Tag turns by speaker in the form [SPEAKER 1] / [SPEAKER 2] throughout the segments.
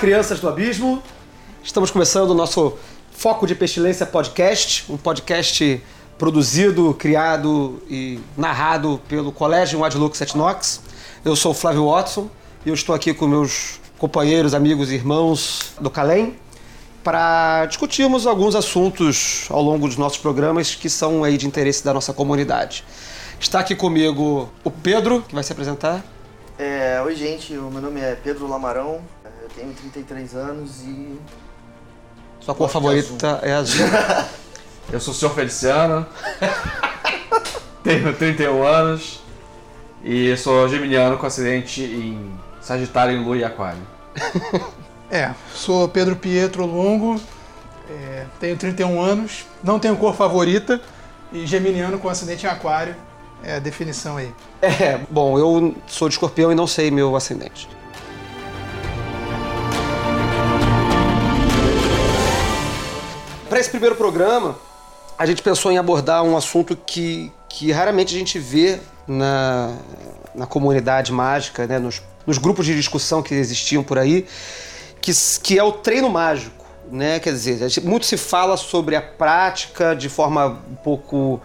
[SPEAKER 1] Crianças do abismo. Estamos começando o nosso Foco de Pestilência podcast, um podcast produzido, criado e narrado pelo Colégio Adlux Etnox. Eu sou o Flávio Watson e eu estou aqui com meus companheiros, amigos e irmãos do Calem para discutirmos alguns assuntos ao longo dos nossos programas que são aí de interesse da nossa comunidade. Está aqui comigo o Pedro, que vai se apresentar.
[SPEAKER 2] É, oi, gente. O meu nome é Pedro Lamarão. Eu tenho 33 anos e.
[SPEAKER 1] Sua cor favorita é azul.
[SPEAKER 3] Eu sou o senhor Feliciano, tenho 31 anos e sou geminiano com acidente em Sagitário, em Lua e Aquário.
[SPEAKER 4] É, sou Pedro Pietro Longo, é, tenho 31 anos, não tenho cor favorita e geminiano com acidente em aquário. É a definição aí.
[SPEAKER 1] É, bom, eu sou de escorpião e não sei meu ascendente. Para esse primeiro programa, a gente pensou em abordar um assunto que, que raramente a gente vê na, na comunidade mágica, né, nos, nos grupos de discussão que existiam por aí, que, que é o treino mágico. Né? Quer dizer, muito se fala sobre a prática de forma um pouco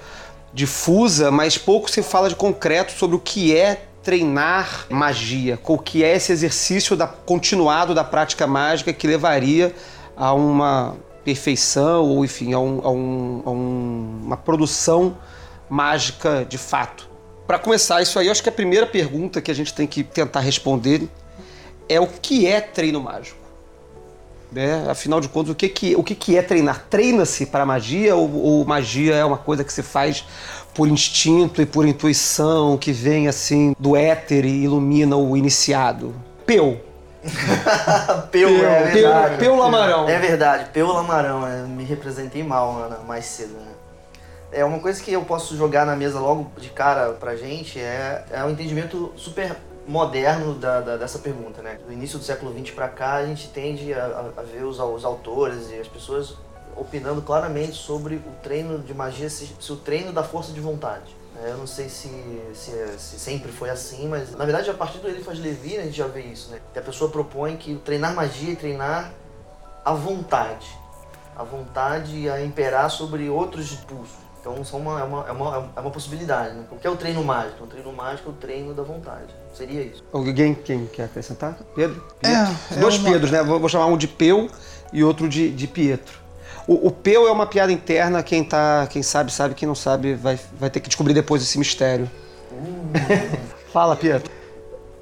[SPEAKER 1] difusa, mas pouco se fala de concreto sobre o que é treinar magia, o que é esse exercício da, continuado da prática mágica que levaria a uma perfeição ou, enfim, a, um- a um- a um- uma produção mágica de fato. Para começar isso aí, eu acho que a primeira pergunta que a gente tem que tentar responder é o que é treino mágico? né? Afinal de contas, o que, que, o que, que é treinar? Treina-se para magia ou, ou magia é uma coisa que se faz por instinto e por intuição, que vem assim do éter e ilumina o iniciado? Peu.
[SPEAKER 2] Peu, é
[SPEAKER 1] Peu,
[SPEAKER 2] verdade.
[SPEAKER 1] Peu Lamarão.
[SPEAKER 2] É verdade, Peu Lamarão. é, me representei mal Ana, mais cedo, né? É uma coisa que eu posso jogar na mesa logo de cara pra gente é, é um entendimento super moderno da, da- dessa pergunta, né? Do início do século XX pra cá, a gente tende a, a- a ver os, os autores e as pessoas opinando claramente sobre o treino de magia, se, se o treino da força de vontade. É, Eu não sei se, se, se sempre foi assim, mas na verdade a partir do Eliphas Levi né, a gente já vê isso, né? Que a pessoa propõe que treinar magia é treinar a vontade. A vontade a imperar sobre outros impulsos. Então são uma, é, uma, é, uma, é uma possibilidade, né? O que é o treino mágico? O treino mágico é o treino da vontade. Seria isso.
[SPEAKER 1] Alguém quem quer acrescentar? Pedro?
[SPEAKER 4] É,
[SPEAKER 1] Pietro?
[SPEAKER 4] é
[SPEAKER 1] Dois
[SPEAKER 4] uma-
[SPEAKER 1] Pedros, né? Vou, vou chamar um de Peu e outro de, de Pietro. O, o Peu é uma piada interna, quem, tá, quem sabe, sabe, quem não sabe vai, vai ter que descobrir depois esse mistério. Fala, Pietro.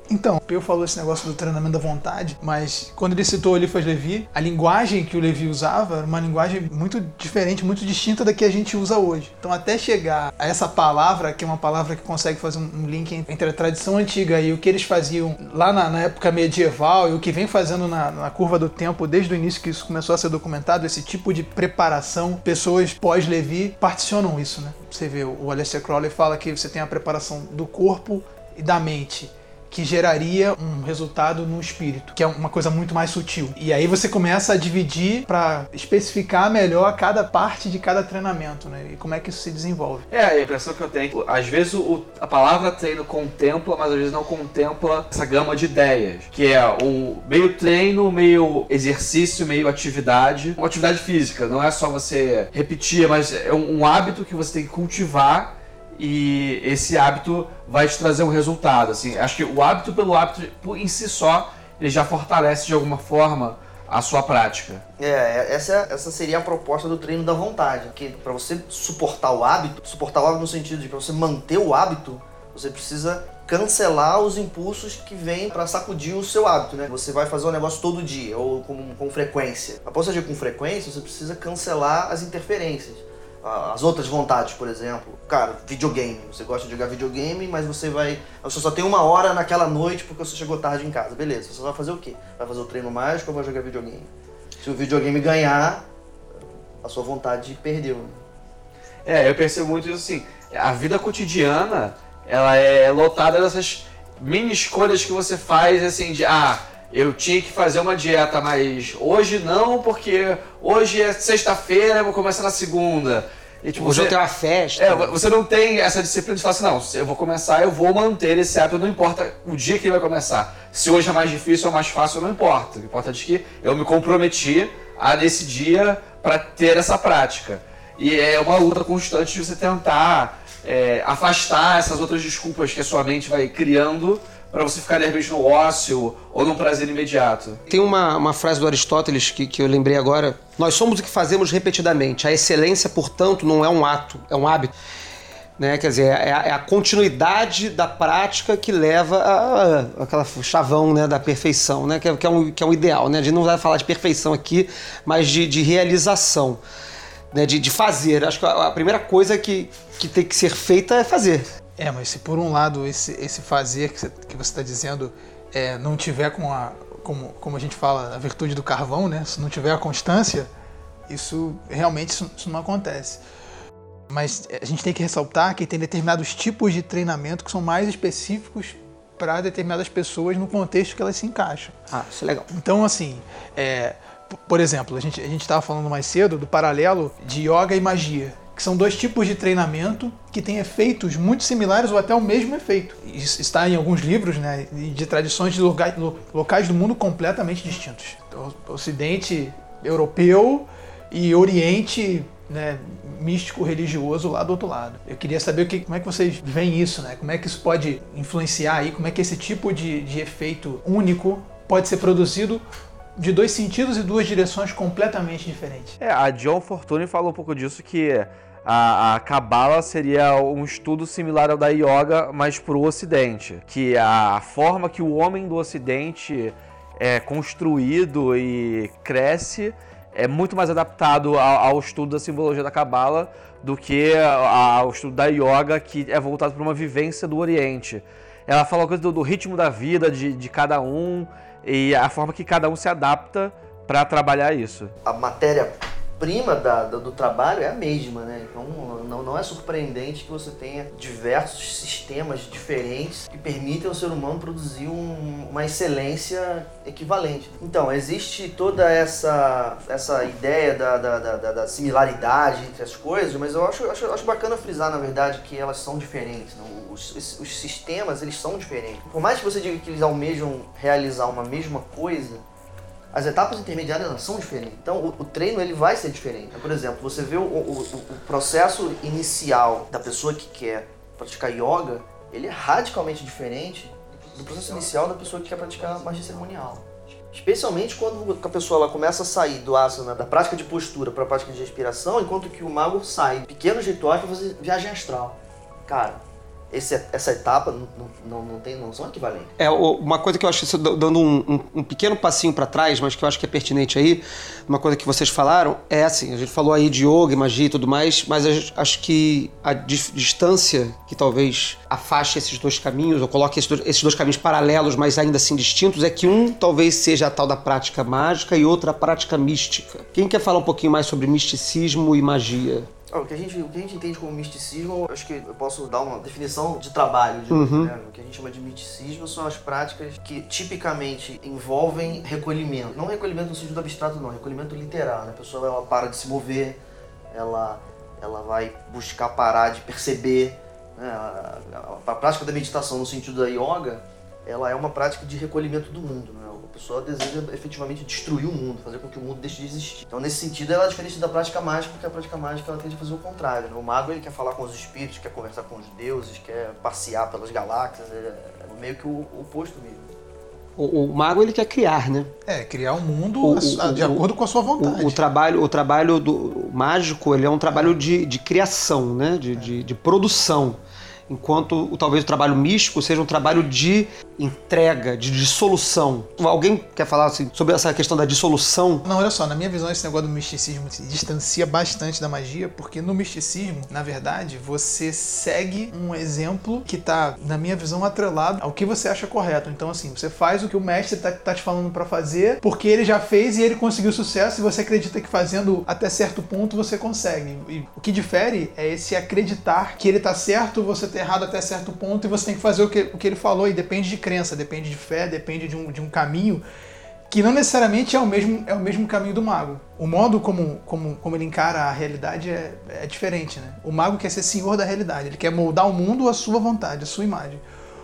[SPEAKER 4] Então, o Peu falou esse negócio do treinamento da vontade, mas quando ele citou o Eliphas Levi, a linguagem que o Levi usava era uma linguagem muito diferente, muito distinta da que a gente usa hoje. Então, até chegar a essa palavra, que é uma palavra que consegue fazer um um link entre a tradição antiga e o que eles faziam lá na, na época medieval e o que vem fazendo na, na curva do tempo desde o início que isso começou a ser documentado, esse tipo de preparação, pessoas pós-Levi particionam isso, né? Você vê, o Aleister Crowley fala que você tem a preparação do corpo e da mente que geraria um resultado no espírito, que é uma coisa muito mais sutil. E aí você começa a dividir para especificar melhor cada parte de cada treinamento, né? E como é que isso se desenvolve.
[SPEAKER 3] É, a impressão que eu tenho, às vezes o- a palavra treino contempla, mas às vezes não contempla essa gama de ideias, que é o meio treino, meio exercício, meio atividade. Uma atividade física, não é só você repetir, mas é um hábito que você tem que cultivar e esse hábito vai te trazer um resultado. Assim, acho que o hábito pelo hábito em si só, ele já fortalece de alguma forma a sua prática.
[SPEAKER 2] É, essa, essa seria a proposta do treino da vontade. Que para você suportar o hábito, suportar o hábito no sentido de para você manter o hábito, você precisa cancelar os impulsos que vêm para sacudir o seu hábito, né? Você vai fazer um negócio todo dia ou com, com frequência. Após agir com frequência, você precisa cancelar as interferências. As outras vontades, por exemplo. Cara, videogame. Você gosta de jogar videogame, mas você vai. Você só tem uma hora naquela noite porque você chegou tarde em casa. Beleza, você vai fazer o quê? Vai fazer o treino mágico ou vai jogar videogame? Se o videogame ganhar, a sua vontade perdeu. né?
[SPEAKER 3] É, eu percebo muito isso assim. A vida cotidiana, ela é lotada dessas mini escolhas que você faz, assim, de ah, eu tinha que fazer uma dieta, mas hoje não, porque hoje é sexta-feira, eu vou começar na segunda. E, tipo,
[SPEAKER 1] Hoje
[SPEAKER 3] você,
[SPEAKER 1] eu tenho uma festa.
[SPEAKER 3] é, você não tem essa disciplina de falar assim, não, se eu vou começar, eu vou manter esse hábito, não importa o dia que ele vai começar. Se hoje é mais difícil ou mais fácil, não importa. O importante é que eu me comprometi a nesse dia para ter essa prática. E é uma luta constante de você tentar é, afastar essas outras desculpas que a sua mente vai criando para você ficar de repente no ócio ou num prazer imediato.
[SPEAKER 1] Tem uma, uma frase do Aristóteles que, que eu lembrei agora. Nós somos o que fazemos repetidamente. A excelência, portanto, não é um ato, é um hábito. Né? Quer dizer, é a, é a continuidade da prática que leva a, a- aquela chavão né, da perfeição, né? que, é, que, é um, que é um ideal. Né? A gente não vai falar de perfeição aqui, mas de, de realização, né? de, de fazer. Acho que a, a primeira coisa que, que tem que ser feita é fazer.
[SPEAKER 4] É, mas se por um lado esse, esse fazer que você está dizendo é, não tiver com a, como, como a gente fala, a virtude do carvão, né? Se não tiver a constância, isso realmente isso, isso não acontece. Mas a gente tem que ressaltar que tem determinados tipos de treinamento que são mais específicos para determinadas pessoas no contexto que elas se encaixam.
[SPEAKER 1] Ah, isso é legal.
[SPEAKER 4] Então, assim, é, por exemplo, a gente a estava falando mais cedo do paralelo de yoga e magia, que são dois tipos de treinamento que têm efeitos muito similares ou até o mesmo efeito. Isso está em alguns livros né, de tradições de locais, lo- locais do mundo completamente distintos. Então, Ocidente europeu e Oriente né, místico religioso lá do outro lado. Eu queria saber o que, como é que vocês veem isso, né? Como é que isso pode influenciar aí, como é que esse tipo de, de efeito único pode ser produzido de dois sentidos e duas direções completamente diferentes.
[SPEAKER 5] É, a John Fortune falou um pouco disso que a, a Kabbalah seria um estudo similar ao da Yoga, mas para o Ocidente. Que a forma que o homem do Ocidente é construído e cresce é muito mais adaptado ao, ao estudo da simbologia da Kabbalah do que ao estudo da Yoga, que é voltado para uma vivência do Oriente. Ela fala coisa do, do ritmo da vida de, de cada um e a forma que cada um se adapta para trabalhar isso.
[SPEAKER 2] a matéria-prima da- do, do trabalho é a mesma, né? Então não, não é surpreendente que você tenha diversos sistemas diferentes que permitem ao ser humano produzir um- uma excelência equivalente. Então, existe toda essa, essa ideia da, da, da- da- da similaridade entre as coisas, mas eu acho, acho, acho bacana frisar, na verdade, que elas são diferentes. né? Os- os sistemas, eles são diferentes. Por mais que você diga que eles almejam realizar uma mesma coisa, as etapas intermediárias são diferentes. Então o, o treino ele vai ser diferente. Por exemplo, você vê o, o- o- processo inicial da pessoa que quer praticar yoga, ele é radicalmente diferente do processo inicial da pessoa que quer praticar magia cerimonial. Especialmente quando a pessoa ela começa a sair do asana, da prática de postura para a prática de respiração, enquanto que o mago sai pequenos rituais para fazer viagem astral. Cara, esse- essa etapa não, não, não, tem, não são equivalentes.
[SPEAKER 1] É, uma coisa que eu acho, dando um, um- um pequeno passinho para trás, mas que eu acho que é pertinente aí, uma coisa que vocês falaram, é assim, a gente falou aí de yoga, magia e tudo mais, mas acho que a dis- distância que talvez afaste esses dois caminhos, ou coloque esses dois, esses dois caminhos paralelos, mas ainda assim distintos, é que um talvez seja a tal da prática mágica e outra a prática mística. Quem quer falar um pouquinho mais sobre misticismo e magia?
[SPEAKER 2] Ah, O que, a gente, o que a gente entende como misticismo, acho que eu posso dar uma definição de trabalho. De,
[SPEAKER 1] Uhum.
[SPEAKER 2] né? O que a gente chama de misticismo são as práticas que tipicamente envolvem recolhimento. Não recolhimento no sentido abstrato, não, recolhimento literal. Né? A pessoa ela para de se mover, ela, ela vai buscar parar de perceber. Né? A, a- a prática da meditação no sentido da yoga, ela é uma prática de recolhimento do mundo. Né? Pessoa deseja efetivamente destruir o mundo, fazer com que o mundo deixe de existir. Então, nesse sentido, ela é diferente da prática mágica, porque a prática mágica ela tende a fazer o contrário. Né? O mago ele quer falar com os espíritos, quer conversar com os deuses, quer passear pelas galáxias, é, é meio que o, o oposto mesmo.
[SPEAKER 1] O, o mago ele quer criar, né?
[SPEAKER 4] É, criar um mundo
[SPEAKER 1] O-
[SPEAKER 4] a
[SPEAKER 1] o-
[SPEAKER 4] de
[SPEAKER 1] o-
[SPEAKER 4] acordo com a sua vontade.
[SPEAKER 1] O, o trabalho, o trabalho do mágico ele é um trabalho de, de criação, né? de, de, de produção. Enquanto o- talvez o trabalho místico seja um trabalho de entrega, de dissolução. Alguém quer falar assim, sobre essa questão da dissolução?
[SPEAKER 4] Não, olha só, na minha visão, esse negócio do misticismo se distancia bastante da magia, porque no misticismo, na verdade, você segue um exemplo que tá, na minha visão, atrelado ao que você acha correto. Então, assim, você faz o que o mestre tá, tá te falando para fazer, porque ele já fez e ele conseguiu sucesso, e você acredita que fazendo até certo ponto você consegue. E o que difere é esse acreditar que ele tá certo, você tá errado até certo ponto, e você tem que fazer o que, o que ele falou, e depende de crença, depende de fé, depende de um, de um caminho que não necessariamente é o mesmo, é o mesmo caminho do mago. O modo como, como, como ele encara a realidade é, é diferente. Né? O mago quer ser senhor da realidade, ele quer moldar o mundo à sua vontade, à sua imagem.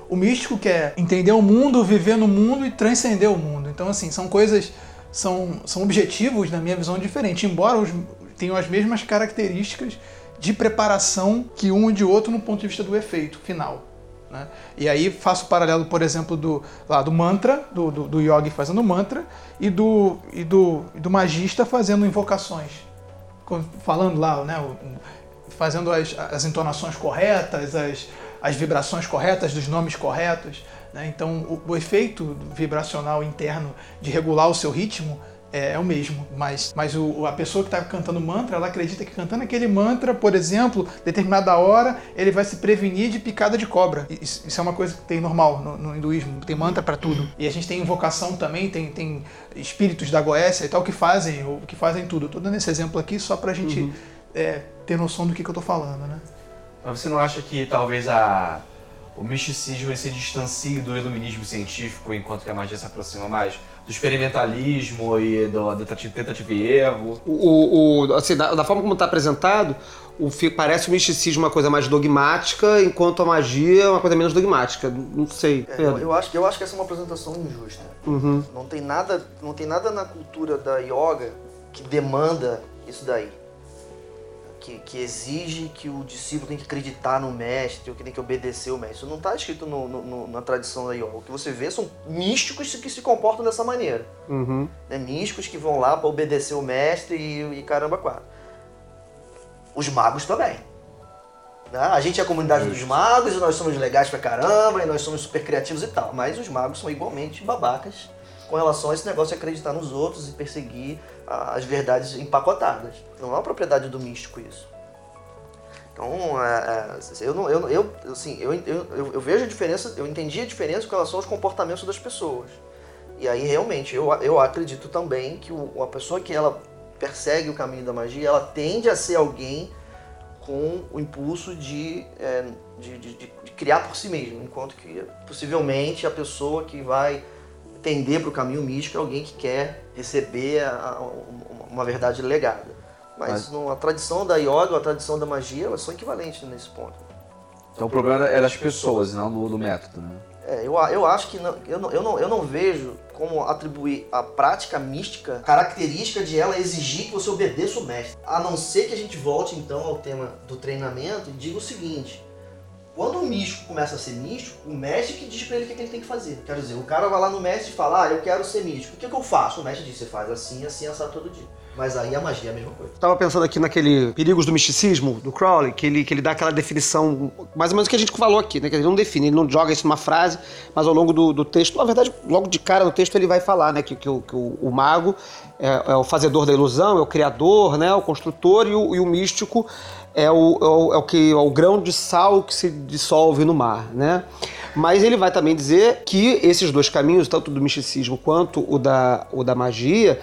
[SPEAKER 4] O místico quer entender o mundo, viver no mundo e transcender o mundo. Então, assim, são coisas, são, são objetivos, na minha visão, diferentes, embora os, tenham as mesmas características de preparação que um de outro no ponto de vista do efeito final. Né? E aí faço o paralelo, por exemplo, do, lá, do mantra, do, do, do yogi fazendo mantra, e do, e do, e do magista fazendo invocações. Falando lá, né, fazendo as, as entonações corretas, as, as vibrações corretas, dos nomes corretos. Né? Então, o, o efeito vibracional interno de regular o seu ritmo é, é, o mesmo, mas, mas o, a pessoa que está cantando mantra, ela acredita que cantando aquele mantra, por exemplo, determinada hora, ele vai se prevenir de picada de cobra. Isso, isso é uma coisa que tem normal no, no hinduísmo, tem mantra para tudo. E a gente tem invocação também, tem, tem espíritos da Goécia e tal que fazem, ou, que fazem tudo. Estou dando esse exemplo aqui só para a gente uhum. é, ter noção do que, que eu estou falando, né?
[SPEAKER 5] Mas você não acha que talvez a o misticismo se distancie do iluminismo científico enquanto que a magia se aproxima mais do experimentalismo e do, da tentativa e erro.
[SPEAKER 1] O, o, assim, da, da forma como está apresentado, o, parece o misticismo uma coisa mais dogmática, enquanto a magia é uma coisa menos dogmática. Não sei.
[SPEAKER 2] É, eu, eu, acho, eu acho que essa é uma apresentação injusta.
[SPEAKER 1] Uhum.
[SPEAKER 2] Não, tem nada, não tem nada na cultura da yoga que demanda isso daí que, que, exige que o discípulo tem que acreditar no mestre, ou que tem que obedecer o mestre. Isso não está escrito no, no, na tradição da yoga. O que você vê são místicos que se comportam dessa maneira.
[SPEAKER 1] Uhum.
[SPEAKER 2] Né? Místicos que vão lá para obedecer o mestre e, e caramba, quatro. Os magos também. Né? A gente é a comunidade dos magos e nós somos legais pra caramba e nós somos super criativos e tal. Mas os magos são igualmente babacas com relação a esse negócio de acreditar nos outros e perseguir as verdades empacotadas. Não é uma propriedade do místico isso. Então, é, é, eu, não, eu, eu, assim, eu, eu, eu, vejo a diferença, eu entendi a diferença com relação aos comportamentos das pessoas. E aí, realmente, eu, eu acredito também que o, a pessoa que ela persegue o caminho da magia, ela tende a ser alguém com o impulso de, é, de, de, de criar por si mesmo, enquanto que possivelmente a pessoa que vai tender para o caminho místico é alguém que quer receber a, a, uma verdade legada. Mas, Mas... A tradição da yoga, a tradição da magia, elas são equivalentes nesse ponto.
[SPEAKER 5] Então o problema é das pessoas, não do, do método, né?
[SPEAKER 2] É, eu, eu acho que não, eu, não, eu, não, eu não vejo como atribuir a prática mística característica de ela exigir que você obedeça o mestre. A não ser que a gente volte então ao tema do treinamento e diga o seguinte: quando o místico começa a ser místico, o mestre que diz pra ele o que, ele tem que fazer. Quero dizer, o cara vai lá no mestre e fala, ah, eu quero ser místico. O que, que eu faço? O mestre diz, você faz assim, assim, assado todo dia. Mas aí a magia é a mesma coisa.
[SPEAKER 1] Tava pensando aqui naquele Perigos do Misticismo, do Crowley, que ele, que ele dá aquela definição, mais ou menos o que a gente falou aqui, né? Que ele não define, ele não joga isso numa frase, mas ao longo do, do texto, na verdade, logo de cara no texto ele vai falar, né? Que, que, o, que o, o mago é, é, o fazedor da ilusão, é o criador, né? O construtor e o, e o místico é o, é o, é o que é o grão de sal que se dissolve no mar, né? Mas ele vai também dizer que esses dois caminhos, tanto do misticismo quanto o da, o da magia,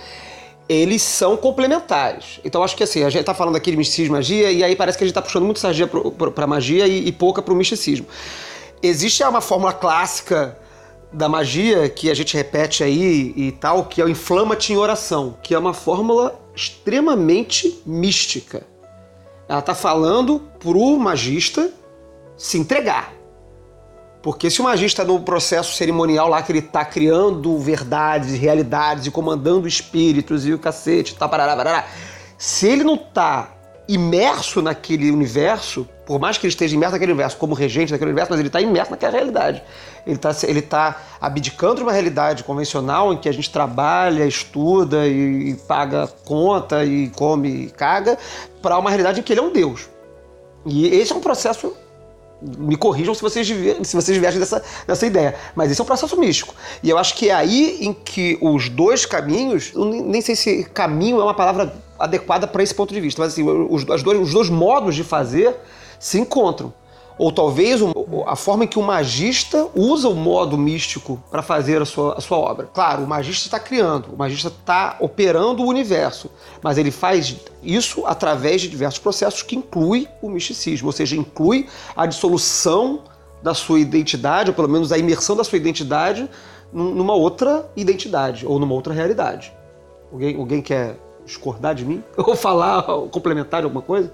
[SPEAKER 1] eles são complementares. Então acho que assim, a gente está falando aqui de misticismo e magia, e aí parece que a gente está puxando muito sardinha para magia e, e pouca para o misticismo. Existe uma fórmula clássica da magia que a gente repete aí e tal, que é o inflama-te em oração, que é uma fórmula extremamente mística. Ela está falando pro magista se entregar. Porque se o magista no processo cerimonial lá que ele está criando verdades, realidades e comandando espíritos e o cacete, tá, parará, parará, se ele não está imerso naquele universo, por mais que ele esteja imerso naquele universo como regente daquele universo, mas ele está imerso naquela realidade. Ele está ele tá abdicando de uma realidade convencional em que a gente trabalha, estuda e, e paga conta e come e caga, para uma realidade em que ele é um Deus. E esse é um processo Me corrijam se vocês, se vocês divergem dessa, dessa ideia. Mas esse é um processo místico. E eu acho que é aí em que os dois caminhos, nem sei se caminho é uma palavra adequada para esse ponto de vista, mas assim, os, dois, os dois modos de fazer se encontram. Ou talvez a forma em que o magista usa o modo místico para fazer a sua, a sua obra. Claro, o magista está criando, o magista está operando o universo, mas ele faz isso através de diversos processos que inclui o misticismo, ou seja, inclui a dissolução da sua identidade, ou pelo menos a imersão da sua identidade num- numa outra identidade ou numa outra realidade. Alguém, alguém quer discordar de mim? Ou falar, ou complementar alguma coisa?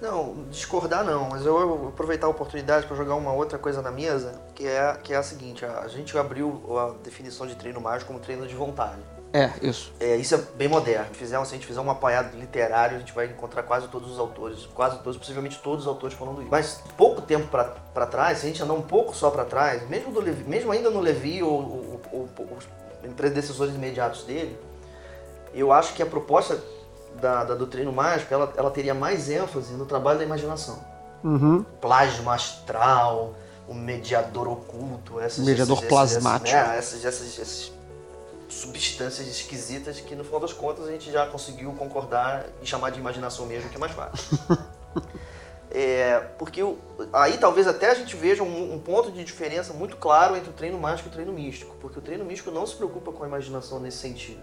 [SPEAKER 2] Não, discordar não, mas eu vou aproveitar a oportunidade para jogar uma outra coisa na mesa, que é, que é a seguinte, a, gente abriu a definição de treino mágico como treino de vontade.
[SPEAKER 1] É, isso.
[SPEAKER 2] É, isso é bem moderno. Fizemos, se a gente fizer um apanhado literário, a gente vai encontrar quase todos os autores, quase todos, possivelmente todos os autores falando isso. Mas pouco tempo para trás, se a gente andar um pouco só para trás, mesmo, do Levi, mesmo ainda no Levi ou, ou, ou, ou os predecessores imediatos dele, eu acho que a proposta da, da do treino mágico, ela, ela teria mais ênfase no trabalho da imaginação.
[SPEAKER 1] Uhum.
[SPEAKER 2] Plasma astral, o mediador oculto, essas,
[SPEAKER 1] Mediador
[SPEAKER 2] esses-
[SPEAKER 1] plasmático.
[SPEAKER 2] Esses, né, essas, essas, essas substâncias esquisitas que no final das contas a gente já conseguiu concordar e chamar de imaginação mesmo, que é mais fácil. É, porque aí talvez até a gente veja um, um ponto de diferença muito claro entre o treino mágico e o treino místico, porque o treino místico não se preocupa com a imaginação nesse sentido.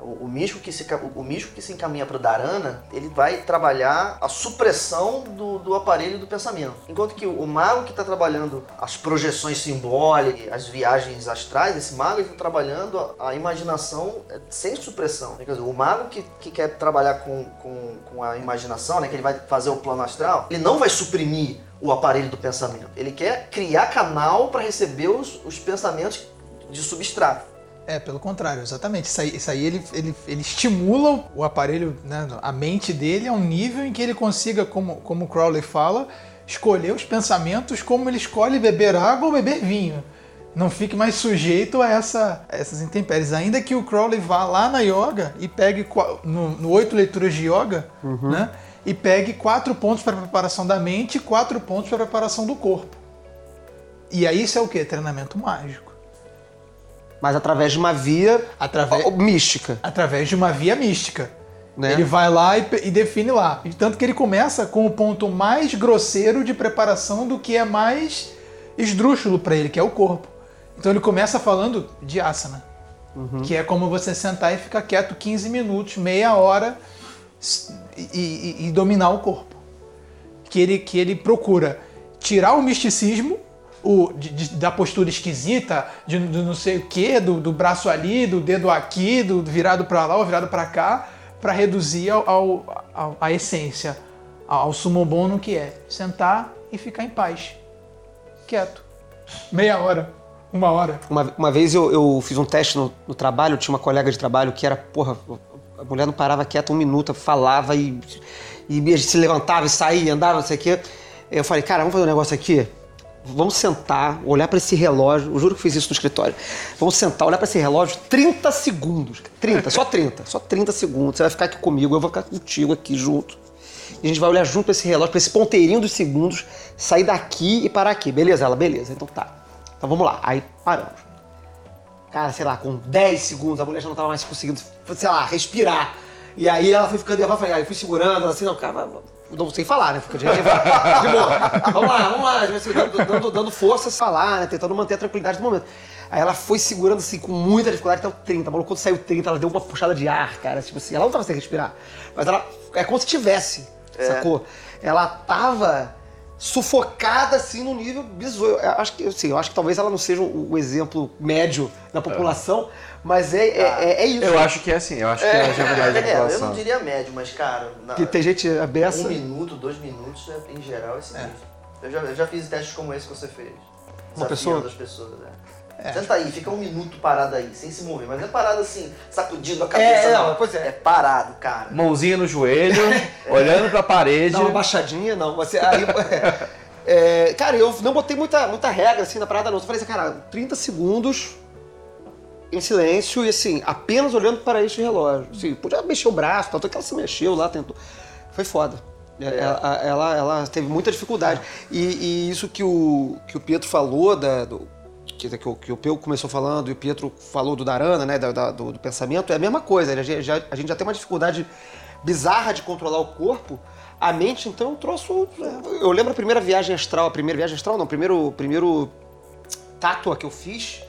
[SPEAKER 2] O, místico que se, o místico que se encaminha para o Dharana, ele vai trabalhar a supressão do, do aparelho do pensamento. Enquanto que o, o mago que está trabalhando as projeções simbólicas, as viagens astrais, esse mago está trabalhando a, a imaginação eh, sem supressão. Quer dizer, o mago que, que quer trabalhar com, com, com a imaginação, né, que ele vai fazer o plano astral, ele não vai suprimir o aparelho do pensamento. Ele quer criar canal para receber os, os pensamentos de substrato.
[SPEAKER 4] É, pelo contrário, exatamente. Isso aí, isso aí ele, ele, ele estimula o aparelho, né, a mente dele a um nível em que ele consiga, como, como o Crowley fala, escolher os pensamentos como ele escolhe beber água ou beber vinho. Não fique mais sujeito a, essa, a essas intempéries. Ainda que o Crowley vá lá na yoga e pegue no, no oito leituras de yoga, né? E pegue quatro pontos para preparação da mente e quatro pontos para a preparação do corpo. E aí isso é o que? Treinamento mágico.
[SPEAKER 1] Mas através de uma via
[SPEAKER 4] Através,
[SPEAKER 1] mística.
[SPEAKER 4] através de uma via mística.
[SPEAKER 1] Né?
[SPEAKER 4] Ele vai lá e, e define lá. Tanto que ele começa com o ponto mais grosseiro de preparação do que é mais esdrúxulo para ele, que é o corpo. Então ele começa falando de asana, que é como você sentar e ficar quieto 15 minutos, meia hora e, e- e dominar o corpo. Que ele, que ele procura tirar o misticismo o, de- de- da postura esquisita, de, não sei o que, do, do braço ali, do dedo aqui, do virado para lá ou virado para cá, para reduzir ao, ao, ao- a essência, ao sumobono que é sentar e ficar em paz, quieto, meia hora, uma hora.
[SPEAKER 1] Uma, uma vez eu, eu fiz um teste no, no trabalho, tinha uma colega de trabalho que era, porra, a mulher não parava quieta um minuto, falava e, e se levantava e saía, andava, não sei o quê. Eu falei, cara, vamos fazer um negócio aqui? Vamos sentar, olhar pra esse relógio, eu juro que fiz isso no escritório. Vamos sentar, olhar pra esse relógio 30 segundos. 30, só 30, só 30 segundos. Você vai ficar aqui comigo, eu vou ficar contigo aqui junto. E a gente vai olhar junto pra esse relógio, pra esse ponteirinho dos segundos, sair daqui e parar aqui. Beleza? Ela, beleza, então tá. Então vamos lá. Aí paramos. Cara, sei lá, com 10 segundos a mulher já não tava mais conseguindo, sei lá, respirar. E aí ela foi ficando, eu falei, aí eu fui segurando, ela assim, não, cara, não sei falar, né? Porque a gente de boa. Vamos lá, vamos lá, dando, dando, dando força a falar, né? Tentando manter a tranquilidade do momento. Aí ela foi segurando assim, com muita dificuldade até o 30. Maluco, quando saiu o 30, ela deu uma puxada de ar, cara. Tipo assim, ela não tava sem respirar. Mas ela. É como se tivesse, sacou? Ela tava sufocada assim no nível bizonho. Eu acho que, assim, eu acho que talvez ela não seja o, exemplo médio da população, mas é, é, é, é isso.
[SPEAKER 5] Eu acho que é assim, eu acho que é a generalidade da
[SPEAKER 2] É, eu
[SPEAKER 5] população.
[SPEAKER 2] não diria médio, mas cara, na-
[SPEAKER 1] Que tem gente abessa.
[SPEAKER 2] um minuto, dois minutos, é- em geral, é sinistro. Eu, já, eu já fiz testes como esse que você fez.
[SPEAKER 1] Uma pessoa?
[SPEAKER 2] as pessoas, né? Senta aí, fica um minuto parado aí, sem se mover. Mas não é parado assim, sacudindo a cabeça.
[SPEAKER 1] É,
[SPEAKER 2] não.
[SPEAKER 1] não, pois é.
[SPEAKER 2] É parado, cara.
[SPEAKER 5] Mãozinha no joelho, olhando pra parede.
[SPEAKER 1] Dá uma baixadinha, não. Você, aí, é, cara, eu não botei muita, muita regra assim na parada, não. Eu falei assim, cara, 30 segundos em silêncio e assim, apenas olhando para este relógio. Assim, podia mexer o braço, tanto que ela se mexeu lá, tentou. Foi foda. É, Ela, ela, ela teve muita dificuldade. E, e isso que o, que o Pietro falou, da, do, que, que, o, que o Peu começou falando e o Pietro falou do Darana, né, da- da- do, do pensamento, é a mesma coisa. A gente, já, a gente já tem uma dificuldade bizarra de controlar o corpo. A mente, então, é um troço. Eu lembro a primeira viagem astral, a primeira viagem astral, não, primeiro, primeiro tátua que eu fiz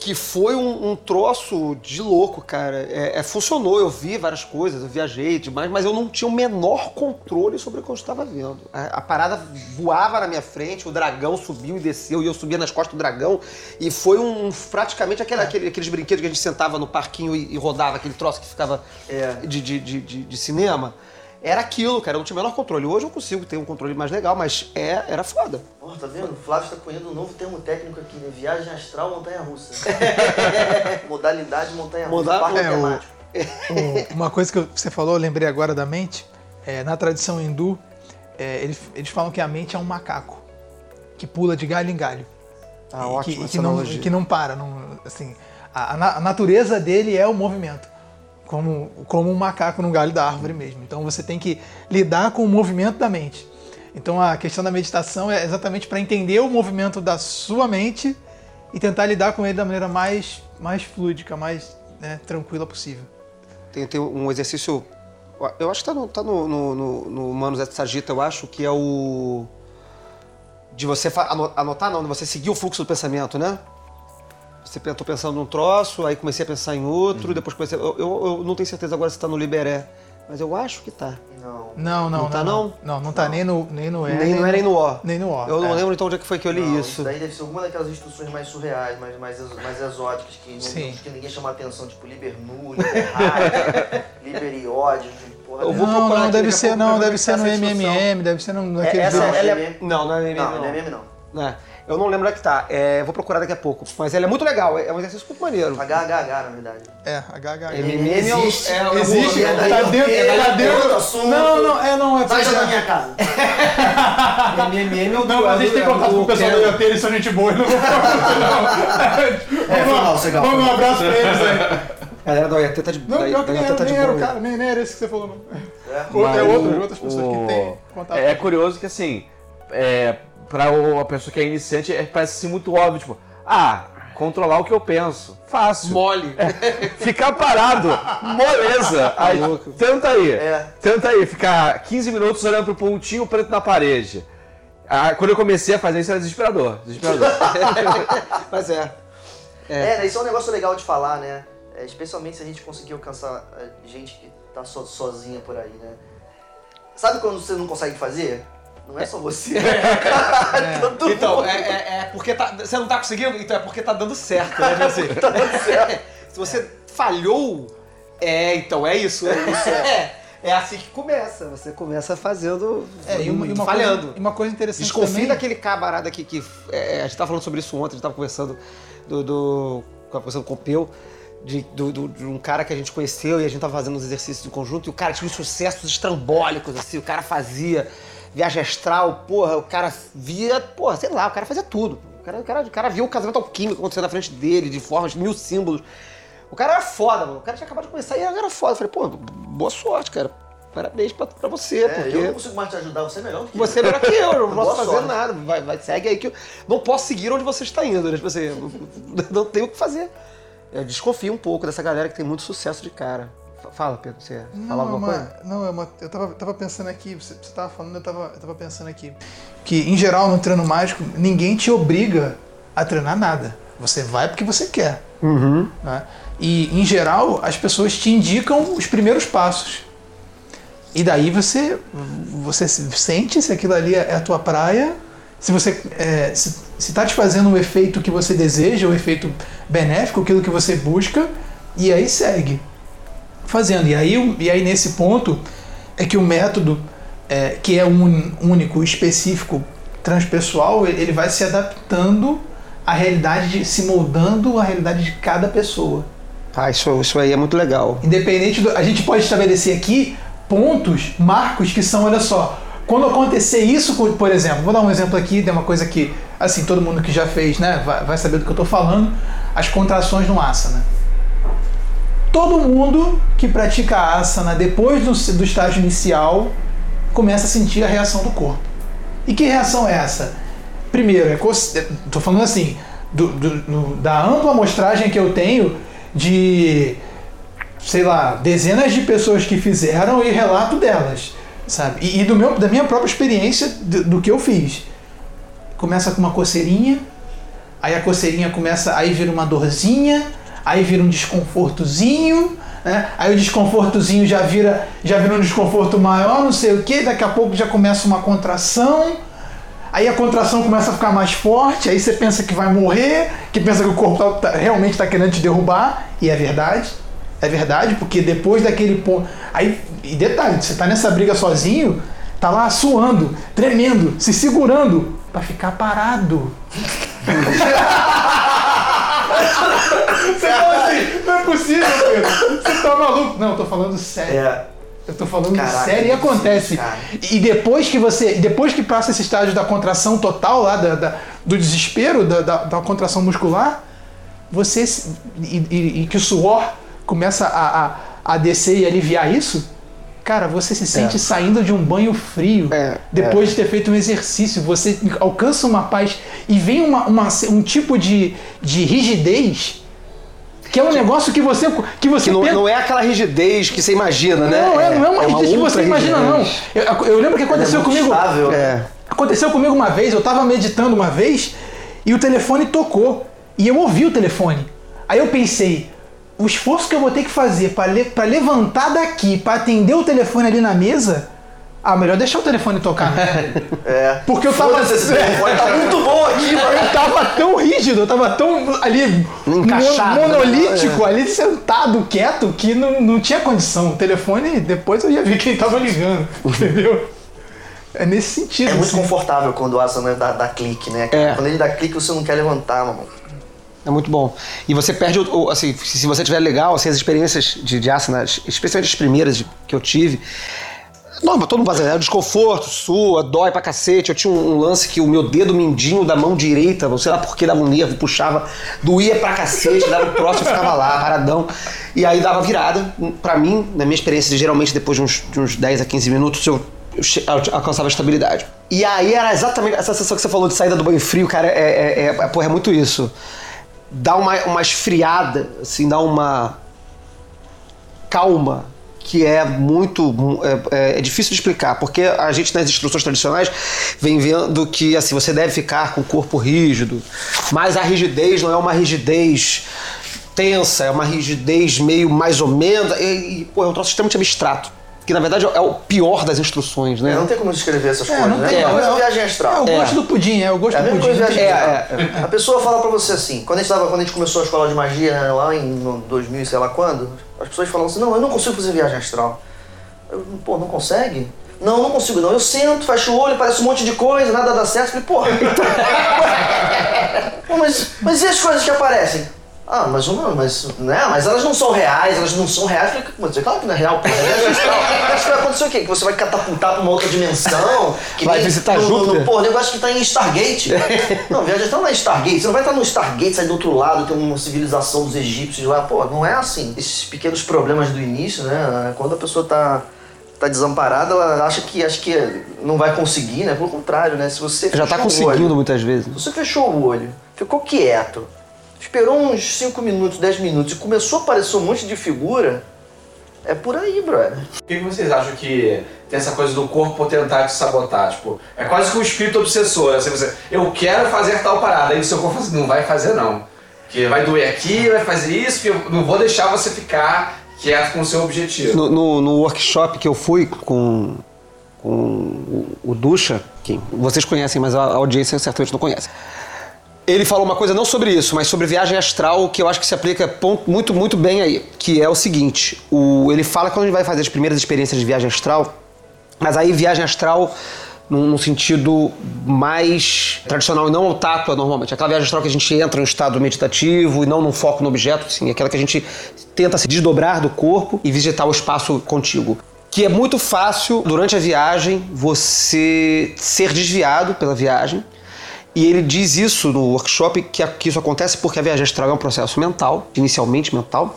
[SPEAKER 1] que foi um, um troço de louco, cara. É, é, funcionou, eu vi várias coisas, eu viajei demais, mas eu não tinha o menor controle sobre o que eu estava vendo. A, a parada voava na minha frente, o dragão subiu e desceu, e eu subia nas costas do dragão, e foi um praticamente aquele, aquele- aqueles brinquedos que a gente sentava no parquinho e, e rodava, aquele troço que ficava
[SPEAKER 2] É.
[SPEAKER 1] de, de, de- de cinema. Era aquilo, cara, eu não tinha o menor controle. Hoje eu consigo ter um controle mais legal, mas é, era foda.
[SPEAKER 2] Porra, tá vendo? O Flávio está cunhando um novo termo técnico aqui, né? Viagem astral montanha-russa. Modalidade montanha-russa.
[SPEAKER 1] Moda-
[SPEAKER 2] parque
[SPEAKER 4] é, o-. Um- uma coisa que você falou, eu lembrei agora da mente. É, na tradição hindu, é, eles, eles falam que a mente é um macaco que pula de galho em galho.
[SPEAKER 1] Ah,
[SPEAKER 4] e
[SPEAKER 1] ótimo
[SPEAKER 4] que, e
[SPEAKER 1] essa
[SPEAKER 4] que não, que não para. Não, assim, a, a natureza dele é o movimento. Como, como um macaco no galho da árvore mesmo. Então você tem que lidar com o movimento da mente. Então a questão da meditação é exatamente para entender o movimento da sua mente e tentar lidar com ele da maneira mais, mais fluídica, mais né, tranquila possível.
[SPEAKER 1] Tem, tem um exercício. Eu acho que tá no, tá no, no, no, no et Sagita, eu acho, que é o. De você anotar, não, de você seguir o fluxo do pensamento, né? Você tô pensando num troço, aí comecei a pensar em outro, depois comecei. Eu, eu, eu não tenho certeza agora se tá no Liberé, mas eu acho que tá.
[SPEAKER 2] Não.
[SPEAKER 4] Não, não,
[SPEAKER 1] Não tá,
[SPEAKER 4] não.
[SPEAKER 1] não?
[SPEAKER 4] Não, não tá nem no, nem no E.
[SPEAKER 1] nem, não é nem no O.
[SPEAKER 4] Nem no O.
[SPEAKER 1] Eu não
[SPEAKER 4] é.
[SPEAKER 1] lembro então onde é que foi que eu li
[SPEAKER 2] Não,
[SPEAKER 1] isso.
[SPEAKER 2] daí deve ser alguma daquelas instruções mais surreais, mais, mais, mais exóticas, que, não,
[SPEAKER 4] Sim.
[SPEAKER 2] que ninguém chama atenção, tipo Liber Nu, Liber High, Liber Iode, porra.
[SPEAKER 1] Eu vou
[SPEAKER 4] Não,
[SPEAKER 1] procurar
[SPEAKER 4] não, deve ser, não, deve ser no. MMM, deve ser no, naquele
[SPEAKER 1] essa,
[SPEAKER 2] Não,
[SPEAKER 1] ela é...
[SPEAKER 2] MM.
[SPEAKER 1] Não, não é MM,
[SPEAKER 2] Não,
[SPEAKER 1] não.
[SPEAKER 2] não é meme não.
[SPEAKER 1] É, eu não lembro onde é que tá. É, vou procurar daqui a pouco. Mas ela é muito legal, é um exercício muito maneiro.
[SPEAKER 2] HHH, na verdade.
[SPEAKER 4] É, HH.
[SPEAKER 1] MM é o-
[SPEAKER 2] Existe.
[SPEAKER 1] é
[SPEAKER 4] Existe,
[SPEAKER 2] É daí
[SPEAKER 4] tá dentro,
[SPEAKER 2] é
[SPEAKER 4] tá dentro.
[SPEAKER 2] outro assunto.
[SPEAKER 4] Não, não, é, não, é
[SPEAKER 2] Sai da minha casa.
[SPEAKER 1] MMM é o
[SPEAKER 4] Não, a gente tem contato com o pessoal do IoT, eles são gente boa, eles não vão
[SPEAKER 2] É, foi mal, Segal.
[SPEAKER 4] Vamos um abraço pra eles aí.
[SPEAKER 1] Galera da IoT tá de
[SPEAKER 4] Não, pior que nem era,
[SPEAKER 1] tá de
[SPEAKER 4] nem era o cara, nem, nem era esse que você falou, não.
[SPEAKER 2] É.
[SPEAKER 4] Outro, é
[SPEAKER 5] Mas
[SPEAKER 4] outro,
[SPEAKER 5] o-
[SPEAKER 4] outras pessoas que têm contato.
[SPEAKER 5] É, é curioso que assim, é, pra o- a pessoa que é iniciante, é, parece assim, muito óbvio, tipo, ah, controlar o que eu penso. Fácil.
[SPEAKER 1] Mole.
[SPEAKER 5] Ficar parado, moleza. Aí,
[SPEAKER 1] louco.
[SPEAKER 5] tenta aí.
[SPEAKER 2] É.
[SPEAKER 5] Tenta aí, ficar 15 minutos olhando pro pontinho preto na parede. Ah, quando eu comecei a fazer isso era desesperador. Desesperador.
[SPEAKER 1] Mas é.
[SPEAKER 2] É, né, isso é um negócio legal de falar, né? É, especialmente se a gente conseguir alcançar é, gente que tá so- sozinha por aí, né? Sabe quando você não consegue fazer? Não é só você. Todo
[SPEAKER 1] Então,
[SPEAKER 2] mundo.
[SPEAKER 1] é, é- é porque tá, você não tá conseguindo? Então é porque tá dando certo, né? Assim,
[SPEAKER 2] Tá dando certo.
[SPEAKER 1] se você falhou, é, então é isso. É, isso, é. É assim que começa. Você começa fazendo.
[SPEAKER 4] É, e uma, e uma
[SPEAKER 1] falhando.
[SPEAKER 4] Coisa, e uma coisa interessante
[SPEAKER 1] Desconfie
[SPEAKER 4] também...
[SPEAKER 1] daquele camarada aqui que. é, a gente tava falando sobre isso ontem, a gente tava conversando do. do conversando com o Peu. De, do- do- de um cara que a gente conheceu e a gente tava fazendo uns exercícios em conjunto e o cara tinha uns sucessos estrambólicos, assim, o cara fazia viagem astral, porra, o cara via, porra, sei lá, o cara fazia tudo. O cara, o cara, o cara via o casamento alquímico acontecendo na frente dele, de formas, mil símbolos. O cara era foda, mano. O cara tinha acabado de começar e era foda. Eu falei, pô, boa sorte, cara. Parabéns pra, pra você,
[SPEAKER 2] É,
[SPEAKER 1] porque.
[SPEAKER 2] eu não consigo mais te ajudar, você é melhor do que
[SPEAKER 1] Você é melhor que eu, eu não posso fazer
[SPEAKER 2] sorte.
[SPEAKER 1] nada. Vai, vai, segue aí que eu não posso seguir onde você está indo, né? Tipo assim, não tenho o que fazer. Eu desconfio um pouco dessa galera que tem muito sucesso de cara. Fala, Pedro, você
[SPEAKER 4] Não,
[SPEAKER 1] falar
[SPEAKER 4] é
[SPEAKER 1] alguma
[SPEAKER 4] uma-
[SPEAKER 1] coisa?
[SPEAKER 4] Não, é uma, eu tava, tava pensando aqui, você, você tava falando, eu tava, eu tava pensando aqui. Que, em geral, no treino mágico, ninguém te obriga a treinar nada. Você vai porque você quer. né? E, em geral, as pessoas te indicam os primeiros passos. E daí você, você se- sente se aquilo ali é a tua praia, se você é, se, se tá te fazendo o efeito que você deseja, o efeito benéfico, aquilo que você busca, e aí segue fazendo. E aí, e aí nesse ponto é que o método, é, que é un- único, específico, transpessoal, ele vai se adaptando à realidade, de, se moldando à realidade de cada pessoa.
[SPEAKER 1] Ah, isso, isso aí é muito legal.
[SPEAKER 4] Independente do. A gente pode estabelecer aqui pontos, marcos que são, olha só, quando acontecer isso, por exemplo, vou dar um exemplo aqui, tem uma coisa que, assim, todo mundo que já fez, né, vai, vai saber do que eu estou falando, as contrações no asana. Todo mundo que pratica asana depois do, do estágio inicial começa a sentir a reação do corpo. E que reação é essa? Primeiro, é cons- é, tô falando assim, do- do- da ampla amostragem que eu tenho de, sei lá, dezenas de pessoas que fizeram e relato delas, sabe? E, e do meu, da minha própria experiência do, do que eu fiz. Começa com uma coceirinha, aí a coceirinha começa, aí vira uma dorzinha, aí vira um desconfortozinho, né? Aí o desconfortozinho já vira, já vira um desconforto maior, não sei o que, daqui a pouco já começa uma contração, aí a contração começa a ficar mais forte, aí você pensa que vai morrer, que pensa que o corpo tá- tá- realmente está querendo te derrubar, e é verdade. É verdade, porque depois daquele ponto. Aí, e detalhe, você tá nessa briga sozinho, tá lá suando, tremendo, se segurando pra ficar parado. Você fala assim, não é possível, Pedro. Você tá maluco? Não, eu tô falando sério.
[SPEAKER 2] É,
[SPEAKER 4] Eu tô falando
[SPEAKER 2] Caraca,
[SPEAKER 4] sério e acontece. E depois que você. Depois que passa esse estágio da contração total lá, da, da- do desespero, da, da, da contração muscular, você. E, e- e que o suor começa a, a, a descer e aliviar isso, cara, você se sente saindo de um banho frio.
[SPEAKER 1] É,
[SPEAKER 4] depois de ter feito um exercício, você alcança uma paz e vem uma, uma- um tipo de, de rigidez. Que é um negócio que você. Que você
[SPEAKER 1] Que não,
[SPEAKER 4] pensa-
[SPEAKER 1] não é aquela rigidez que você imagina, né?
[SPEAKER 4] não, é, não é uma rigidez que
[SPEAKER 1] outra
[SPEAKER 4] você imagina, não.
[SPEAKER 1] rigidez.
[SPEAKER 4] Eu, eu lembro que aconteceu
[SPEAKER 2] é
[SPEAKER 4] comigo.
[SPEAKER 2] estável.
[SPEAKER 1] É.
[SPEAKER 4] Aconteceu comigo uma vez, eu tava meditando uma vez e o telefone tocou. E eu ouvi o telefone. Aí eu pensei, o esforço que eu vou ter que fazer pra le- levantar daqui, pra atender o telefone ali na mesa, ah, melhor deixar o telefone tocar. né?
[SPEAKER 2] É.
[SPEAKER 4] Porque eu tava.
[SPEAKER 2] Telefone tá muito bom aqui, mano.
[SPEAKER 4] Eu tava tão rígido, eu tava tão ali
[SPEAKER 1] Encaixado, né?
[SPEAKER 4] monolítico, ali sentado, quieto, que não, não tinha condição. O telefone, depois eu ia ver quem tava ligando, entendeu? É nesse sentido.
[SPEAKER 2] É muito
[SPEAKER 4] assim.
[SPEAKER 2] confortável quando o asana dá, dá clique, né?
[SPEAKER 1] É.
[SPEAKER 2] Quando ele dá clique, você não quer levantar, mano.
[SPEAKER 1] É muito bom. E você perde, o, o- assim, se você tiver legal, assim, as experiências de, de asanas, especialmente as primeiras que eu tive, normal, todo faz, né? Desconforto, sua, dói pra cacete. Eu tinha um, lance que o meu dedo mindinho da mão direita, não sei lá por que dava um nervo, puxava, doía pra cacete, dava um eu ficava lá, paradão. E aí dava virada. Pra mim, na minha experiência, geralmente depois de uns, de uns 10 a 15 minutos, eu, eu alcançava estabilidade. E aí era exatamente essa sensação que você falou de saída do banho frio, cara, é, é, é, porra, é muito isso dá uma, uma esfriada, assim, dá uma calma que é muito é, é difícil de explicar porque a gente nas instruções tradicionais vem vendo que assim você deve ficar com o corpo rígido mas a rigidez não é uma rigidez tensa é uma rigidez meio mais ou menos e, e pô, é um troço extremamente abstrato que na verdade é o pior das instruções né
[SPEAKER 2] Não tem como descrever essas
[SPEAKER 4] É,
[SPEAKER 2] coisas,
[SPEAKER 4] não
[SPEAKER 2] né?
[SPEAKER 4] tem.
[SPEAKER 2] É,
[SPEAKER 4] É,
[SPEAKER 2] mas
[SPEAKER 4] é,
[SPEAKER 2] viagem
[SPEAKER 4] É
[SPEAKER 2] astral.
[SPEAKER 4] o gosto do pudim, é o gosto
[SPEAKER 2] É
[SPEAKER 4] do pudim.
[SPEAKER 2] viagem
[SPEAKER 4] tem-
[SPEAKER 1] É,
[SPEAKER 2] astral. A pessoa fala pra você assim, quando a, gente tava, quando a gente começou a escola de magia, né, lá em no 2000, sei lá quando, as pessoas falam assim, não, eu não consigo fazer viagem astral. Eu, pô, não consegue? Não, não consigo não. Eu sento, fecho o olho, parece um monte de coisa, nada dá certo. Eu Falei, porra. Pô, mas, mas e as coisas que aparecem? Ah, mas uma, mas, né, mas elas não são reais, elas não são reais. Mas é claro que não é real. É. Acho que vai acontecer o quê? Que você vai catapultar pra uma outra dimensão. Que
[SPEAKER 1] Vai visitar
[SPEAKER 2] no,
[SPEAKER 1] Júpiter?
[SPEAKER 2] no, Pô, o negócio que tá em Stargate. não, viagem astral não é Stargate. Você não vai estar no Stargate, sair do outro lado, tem uma civilização dos egípcios lá. Pô, não é assim. Esses pequenos problemas do início, né? Quando a pessoa tá, tá desamparada, ela acha que, acha que não vai conseguir, né? Pelo contrário, né? Se você
[SPEAKER 1] já tá conseguindo
[SPEAKER 2] olho,
[SPEAKER 1] muitas vezes
[SPEAKER 2] se você fechou o olho, ficou quieto, esperou uns 5 minutos, 10 minutos e começou a aparecer um monte de figura, é por aí, brother.
[SPEAKER 3] Que que vocês acham que tem essa coisa do corpo tentar te sabotar? Tipo, é quase que um espírito obsessor. Assim, você, eu quero fazer tal parada. Aí o seu corpo fala assim, não vai fazer não. Que vai doer aqui, vai fazer isso, que eu não vou deixar você ficar quieto com o seu objetivo.
[SPEAKER 1] no, no, no workshop que eu fui com, com o, o Ducha, que vocês conhecem, mas a audiência certamente não conhece. Ele falou uma coisa não sobre isso, mas sobre viagem astral, que eu acho que se aplica pon- muito, muito bem aí. Que é o seguinte: o, ele fala que quando a gente vai fazer as primeiras experiências de viagem astral, mas aí viagem astral num, num sentido mais tradicional e não ao tato normalmente. Aquela viagem astral que a gente entra em um estado meditativo e não num foco no objeto, assim, aquela que a gente tenta se desdobrar do corpo e visitar o espaço contíguo. Que é muito fácil, durante a viagem, você ser desviado pela viagem E ele diz isso no workshop, que, que isso acontece porque a viagem astral é um processo mental, inicialmente mental,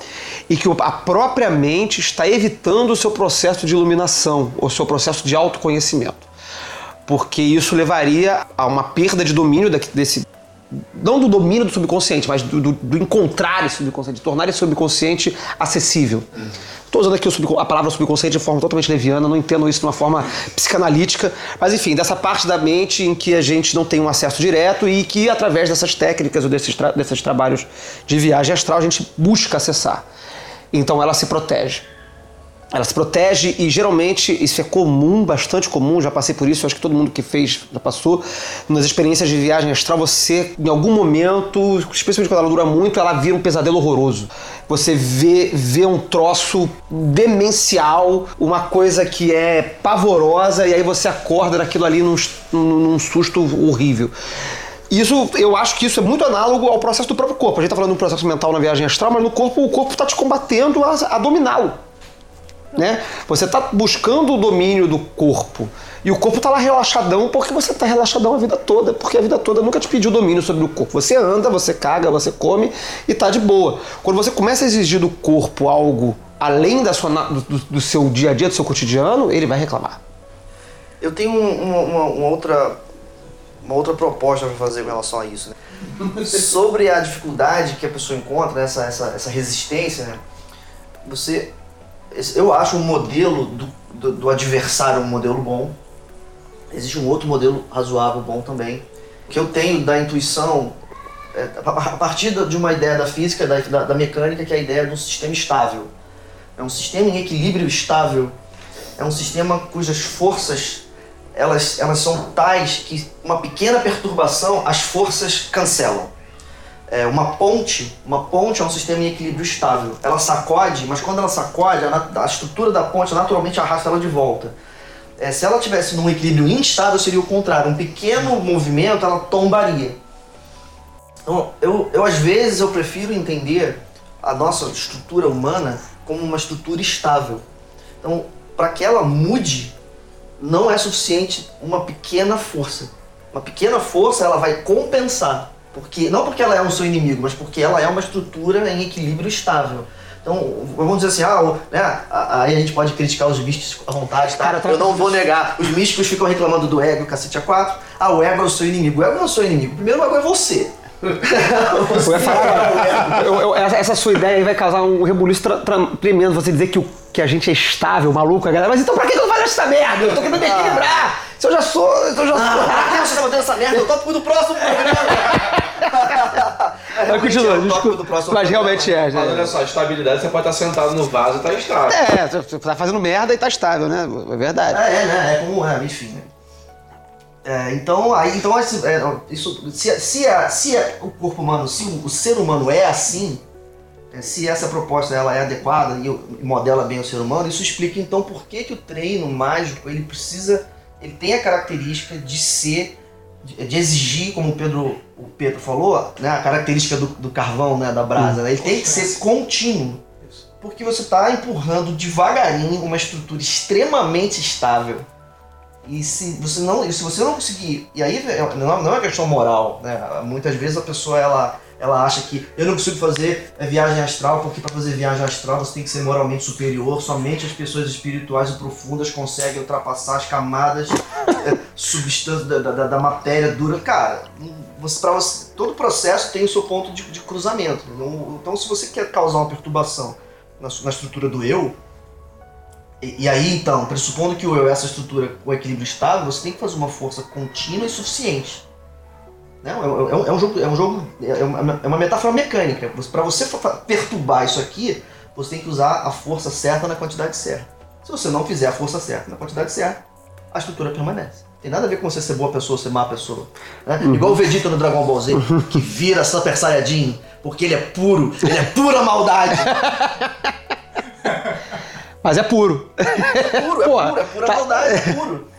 [SPEAKER 1] e que a própria mente está evitando o seu processo de iluminação, o seu processo de autoconhecimento. Porque isso levaria a uma perda de domínio desse. Não do domínio do subconsciente, mas do, do, do encontrar esse subconsciente, de tornar esse subconsciente acessível. Estou usando aqui a palavra subconsciente de forma totalmente leviana, não entendo isso de uma forma psicanalítica, mas enfim, dessa parte da mente em que a gente não tem um acesso direto e que através dessas técnicas ou desses, tra desses trabalhos de viagem astral a gente busca acessar. Então ela se protege. Ela se protege e geralmente isso é comum, bastante comum, já passei por isso, acho que todo mundo que fez já passou. Nas experiências de viagem astral, você, em algum momento, especialmente quando ela dura muito, ela vira um pesadelo horroroso. Você vê, vê um troço demencial, uma coisa que é pavorosa, e aí você acorda daquilo ali num, num susto horrível. Isso, eu acho que isso é muito análogo ao processo do próprio corpo. A gente está falando de um processo mental na viagem astral, mas no corpo, o corpo está te combatendo a, a dominá-lo. Né? Você está buscando o domínio do corpo. E o corpo está lá relaxadão porque você está relaxadão a vida toda, porque a vida toda nunca te pediu domínio sobre o corpo. Você anda, você caga, você come e está de boa. Quando você começa a exigir do corpo algo além da sua, do, do seu dia a dia, do seu cotidiano, ele vai reclamar.
[SPEAKER 2] Eu tenho uma, uma, uma outra, uma outra proposta para fazer com relação a isso. Né? Sobre a dificuldade que a pessoa encontra, né? essa, essa, essa resistência, né? você eu acho um modelo do, do, do, adversário um modelo bom. Existe um outro modelo razoável bom também. Que eu tenho da intuição, é, a partir de uma ideia da física, da, da, da mecânica, que é a ideia de um sistema estável. É um sistema em equilíbrio estável. É um sistema cujas forças elas, elas são tais que uma pequena perturbação as forças cancelam é, uma ponte, uma ponte é um sistema em equilíbrio estável. Ela sacode, mas quando ela sacode, a, a estrutura da ponte naturalmente arrasta ela de volta. É, se ela tivesse num equilíbrio instável, seria o contrário. Um pequeno movimento, ela tombaria. Então, eu, eu às vezes eu prefiro entender a nossa estrutura humana como uma estrutura estável. Então, para que ela mude, não é suficiente uma pequena força. Uma pequena força ela vai compensar porque, não porque ela é um seu inimigo, mas porque ela é uma estrutura em equilíbrio estável. Então, vamos dizer assim, ah, né, aí a gente pode criticar os místicos à vontade, tá? Eu não vou negar. Os místicos ficam reclamando do ego, cacete a quatro. Ah, o ego é o seu inimigo. O ego não é o seu inimigo. Primeiro, o ego é você.
[SPEAKER 1] ia falar, eu, eu, essa sua ideia aí vai causar um rebuliço tremendo. Você dizer que, o, que a gente é estável, maluco, a galera. Mas então pra que eu faz essa merda? Eu tô querendo equilibrar. Se eu já sou. Se eu já sou. Ah,
[SPEAKER 2] pra que você tá fazendo essa merda? Eu topo do próximo programa.
[SPEAKER 1] Mas continua, desculpa. Mas realmente é.
[SPEAKER 3] Mas olha só, estabilidade você pode estar sentado no vaso e estar tá estável.
[SPEAKER 1] É, você tá fazendo merda e tá estável, né? É verdade.
[SPEAKER 2] É, é né? É como é, enfim. Né? É, então, aí, então esse, é, isso, se, se, a, se a, o corpo humano, se o, o ser humano é assim, é, se essa proposta ela é adequada e, e modela bem o ser humano, isso explica então por que, que o treino mágico ele precisa, ele tem a característica de ser de exigir, como o Pedro, o Pedro falou, né, a característica do, do carvão, né, da brasa, né, ele tem que ser contínuo. Porque você está empurrando devagarinho uma estrutura extremamente estável. E se você não, se você não conseguir, e aí é, não, não é uma questão moral, né? Muitas vezes a pessoa ela ela acha que eu não consigo fazer é, viagem astral porque para fazer viagem astral você tem que ser moralmente superior. Somente as pessoas espirituais e profundas conseguem ultrapassar as camadas é, substância da, da, da, matéria dura. Cara, você, pra você, todo processo tem o seu ponto de, de cruzamento. Então, então, se você quer causar uma perturbação na, na estrutura do eu, e, e, aí então, pressupondo que o eu é essa estrutura com equilíbrio estável, você tem que fazer uma força contínua e suficiente não, é, é, é, um jogo, é um jogo, é uma, é uma metáfora mecânica. Para você perturbar isso aqui, você tem que usar a força certa na quantidade certa. Se você não fizer a força certa na quantidade certa, a estrutura permanece. Tem nada a ver com você ser boa pessoa ou ser má pessoa. Né? Uhum. Igual o Vegeta no Dragon Ball Z, que vira Super Saiyajin, porque ele é puro, ele é pura maldade.
[SPEAKER 1] Mas é puro.
[SPEAKER 2] É puro, é puro, é pura tá... maldade, é puro.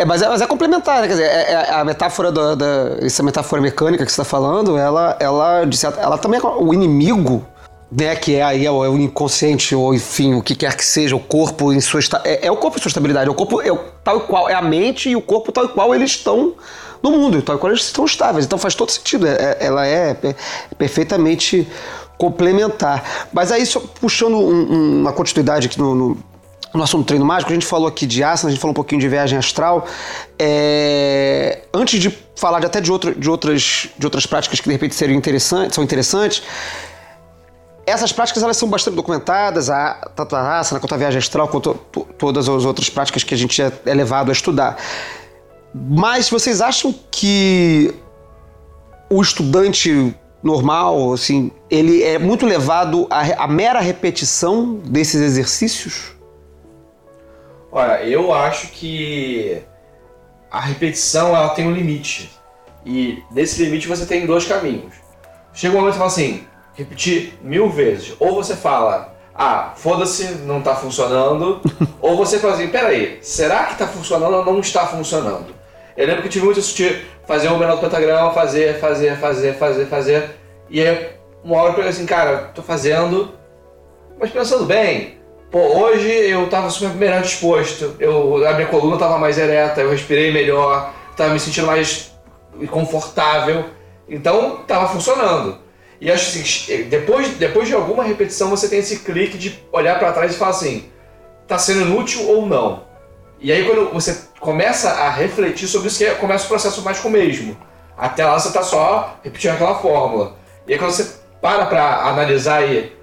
[SPEAKER 1] É, mas, é, mas é complementar, né? Quer dizer, é, é a metáfora da, da, essa metáfora mecânica que você está falando, ela, ela, ela também é o inimigo, né? Que é aí é o, é o inconsciente ou enfim o que quer que seja o corpo em sua é, é o corpo em sua estabilidade, é o corpo é o, tal qual é a mente e o corpo tal qual eles estão no mundo, então quando eles estão estáveis. Então faz todo sentido, é- ela é per- perfeitamente complementar. Mas aí, só puxando um- um- uma continuidade aqui no, no, no assunto treino mágico, a gente falou aqui de asana, a gente falou um pouquinho de viagem astral. É, Antes de falar de, até de, outra- de outras, de outras práticas que de repente seriam interessantes, são interessantes, essas práticas elas são bastante documentadas, a, tanto a asana quanto a viagem astral, quanto to- todas as outras práticas que a gente é, é levado a estudar. Mas vocês acham que o estudante normal, assim, ele é muito levado à, à mera repetição desses exercícios?
[SPEAKER 3] Olha, eu acho que a repetição ela tem um limite. E desse limite você tem dois caminhos. Chega um momento que você fala assim, repetir mil vezes. Ou você fala, ah, foda-se, não tá funcionando. ou você fala assim, peraí, será que tá funcionando ou não está funcionando? Eu lembro que eu tive muito isso de fazer um menor do pentagrama, fazer, fazer, fazer, fazer, fazer. E aí, uma hora eu peguei assim, cara, tô fazendo, mas pensando bem, pô, hoje eu tava super melhor disposto, eu, a minha coluna tava mais ereta, eu respirei melhor, tava me sentindo mais confortável, então tava funcionando. E acho assim, depois, depois de alguma repetição você tem esse clique de olhar pra trás e falar assim, tá sendo inútil ou não? E aí quando você começa a refletir sobre isso, que começa o processo mais com o mesmo. Até lá você tá só repetindo aquela fórmula. E aí quando você para pra analisar aí,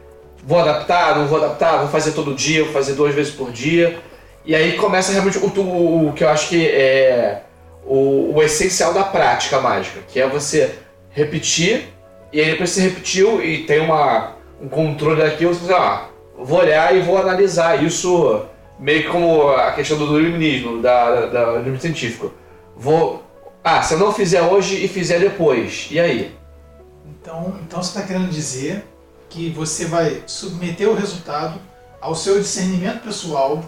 [SPEAKER 3] vou adaptar, não vou adaptar, vou fazer todo dia, vou fazer duas vezes por dia. E aí começa realmente o, o, o que eu acho que é o, o essencial da prática mágica, que é você repetir, e aí depois você repetiu e tem uma, um controle daquilo, você fala, ah, vou olhar e vou analisar isso meio que como a questão do iluminismo, da, da, do iluminismo científico. Vou. Ah, se eu não fizer hoje e fizer depois, e aí?
[SPEAKER 4] Então, então você está querendo dizer que você vai submeter o resultado ao seu discernimento pessoal,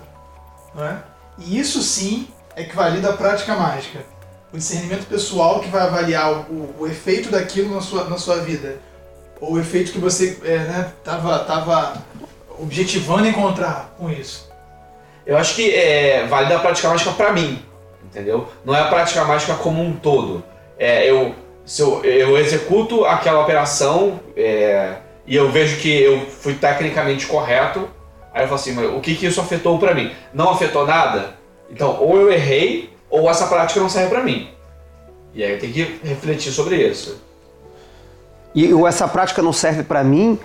[SPEAKER 4] não é? E isso sim é que valida a prática mágica. O discernimento pessoal que vai avaliar o, o- efeito daquilo na sua, na sua vida. Ou o efeito que você estava né, tava objetivando encontrar com isso.
[SPEAKER 3] Eu acho que é válida a prática mágica pra mim, entendeu? Não é a prática mágica como um todo. É, eu, se eu, eu executo aquela operação é, e eu vejo que eu fui tecnicamente correto, aí eu falo assim, mas o que, que isso afetou pra mim? Não afetou nada? Então, ou eu errei, ou essa prática não serve pra mim. E aí eu tenho que refletir sobre isso.
[SPEAKER 1] E o essa prática não serve pra mim,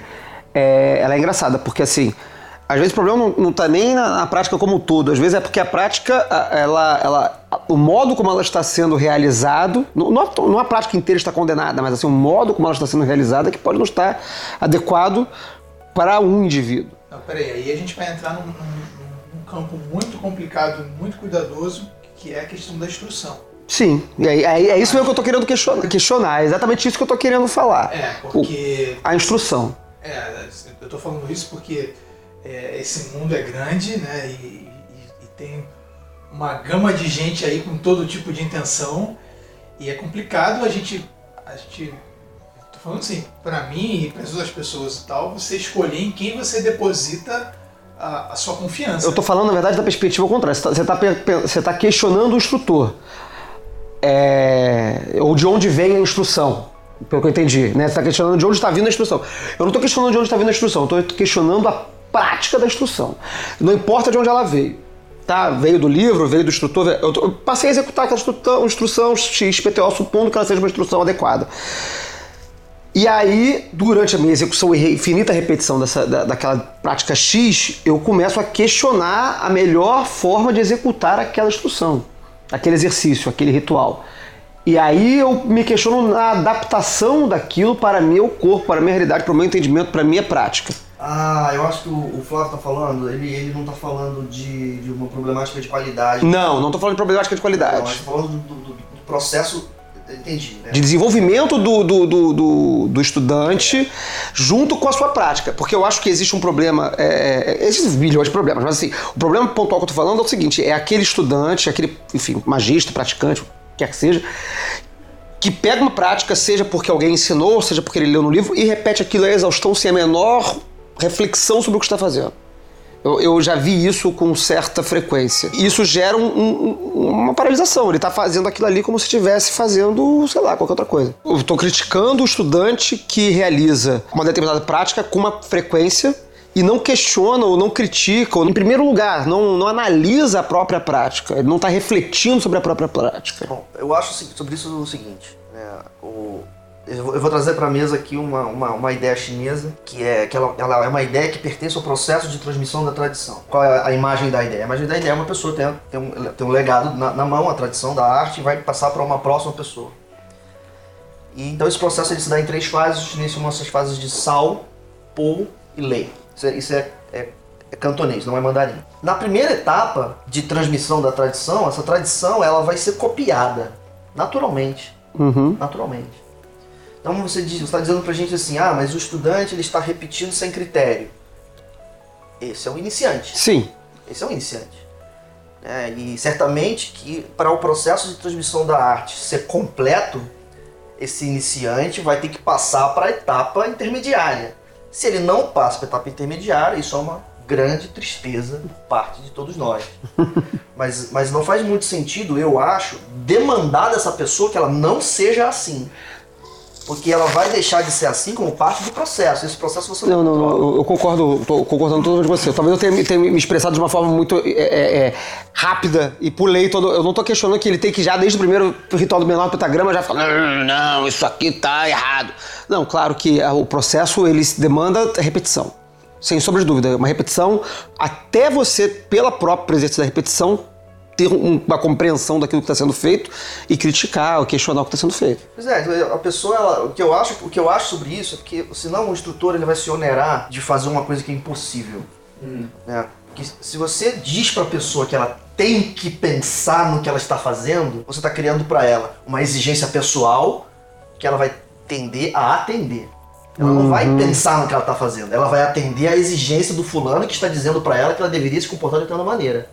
[SPEAKER 1] é, ela é engraçada, porque assim, às vezes o problema não, não tá nem na, na prática como um todo, às vezes é porque a prática, ela, ela, o modo como ela está sendo realizado, não, não, a, prática inteira está condenada, mas assim, o modo como ela está sendo realizada que pode não estar adequado para um indivíduo.
[SPEAKER 4] Não, peraí, aí a gente vai entrar num, num- num campo muito complicado, muito cuidadoso, que é a questão da instrução.
[SPEAKER 1] Sim, e aí, aí- é isso mesmo que eu estou querendo questionar, questionar, é exatamente isso que eu estou querendo falar.
[SPEAKER 4] É, porque
[SPEAKER 1] A instrução.
[SPEAKER 4] É, eu tô falando isso porque é, esse mundo é grande, né? E, e- e tem uma gama de gente aí com todo tipo de intenção. E é complicado a gente. A gente tô falando assim, pra mim e para as outras pessoas e tal, você escolher em quem você deposita a, a sua confiança.
[SPEAKER 1] Eu estou falando, na verdade, da perspectiva contrária. Você está questionando o instrutor. É, ou de onde vem a instrução, pelo que eu entendi. Né? Você está questionando de onde está vindo a instrução. Eu não estou questionando de onde está vindo a instrução, estou questionando a prática da instrução. Não importa de onde ela veio. Tá? Veio do livro, veio do instrutor. Eu, passei a executar aquela instrução, instrução XPTO, supondo que ela seja uma instrução adequada. E aí, durante a minha execução e infinita repetição dessa, da, daquela prática X, eu começo a questionar a melhor forma de executar aquela instrução, aquele exercício, aquele ritual. E aí eu me questiono na adaptação daquilo para meu corpo, para minha realidade, para o meu entendimento, para minha prática.
[SPEAKER 2] Ah, eu acho que o, o Flávio tá falando, ele, ele não tá falando de, de uma problemática de qualidade.
[SPEAKER 1] Não, não estou falando de problemática de
[SPEAKER 2] Não,
[SPEAKER 1] qualidade.
[SPEAKER 2] mas tá falando do, do- do processo. Entendi, né?
[SPEAKER 1] de desenvolvimento do, do, do, do- estudante junto com a sua prática. Porque eu acho que existe um problema, é, é, existem bilhões de problemas, mas assim, o problema pontual que eu tô falando é o seguinte, é aquele estudante, aquele, enfim, magista, praticante, o que quer que seja, que pega uma prática, seja porque alguém ensinou, seja porque ele leu no livro, e repete aquilo à exaustão sem a menor reflexão sobre o que está fazendo. Eu, eu já vi isso com certa frequência. Isso gera um- um- uma paralisação. Ele tá fazendo aquilo ali como se estivesse fazendo, sei lá, qualquer outra coisa. Eu tô criticando o estudante que realiza uma determinada prática com uma frequência e não questiona ou não critica, ou, em primeiro lugar, não, não analisa a própria prática. Ele não está refletindo sobre a própria prática.
[SPEAKER 2] Bom, eu acho sobre isso o seguinte, né, o- eu, vou, trazer para a mesa aqui uma, uma, uma ideia chinesa, que é que ela, ela é uma ideia que pertence ao processo de transmissão da tradição. Qual é a imagem da ideia? A imagem da ideia é uma pessoa tem, tem, um, tem um legado na, na mão, a tradição da arte, e vai passar para uma próxima pessoa. E, então esse processo ele se dá em três fases, os chineses chamam essas fases de Sao, Po e Lei. Isso é, isso é, é, é cantonês, não é mandarim. Na primeira etapa de transmissão da tradição, essa tradição ela vai ser copiada naturalmente,
[SPEAKER 1] Uhum.
[SPEAKER 2] naturalmente. Então você está dizendo pra gente assim, ah, mas o estudante ele está repetindo sem critério. Esse é o iniciante.
[SPEAKER 1] Sim.
[SPEAKER 2] Esse é o iniciante. É, e certamente que para o processo de transmissão da arte ser completo, esse iniciante vai ter que passar para a etapa intermediária. Se ele não passa para a etapa intermediária, isso é uma grande tristeza por parte de todos nós. mas, mas não faz muito sentido, eu acho, demandar dessa pessoa que ela não seja assim. Porque ela vai deixar de ser assim como parte do processo. Esse processo você
[SPEAKER 1] Não, não, não, eu- concordo, tô concordando totalmente com você. Talvez eu tenha, me- tenha me expressado de uma forma muito é, é, é, rápida e pulei todo. Eu não tô questionando que ele tem que já, desde o primeiro ritual do menor pentagrama, já falar, não, não, isso aqui tá errado. Não, claro que ah, o processo ele demanda repetição. Sem sombra de dúvida. Uma repetição, até você, pela própria presença da repetição, ter um- uma compreensão daquilo que está sendo feito e criticar ou questionar o que está sendo feito.
[SPEAKER 2] Pois é, a pessoa, ela- o, que eu acho, o que eu acho sobre isso é que senão o instrutor ele vai se onerar de fazer uma coisa que é impossível. Né? Porque se você diz para a pessoa que ela tem que pensar no que ela está fazendo, você está criando para ela uma exigência pessoal que ela vai tender a atender. Ela não vai pensar no que ela está fazendo, ela vai atender a exigência do fulano que está dizendo para ela que ela deveria se comportar de determinada maneira.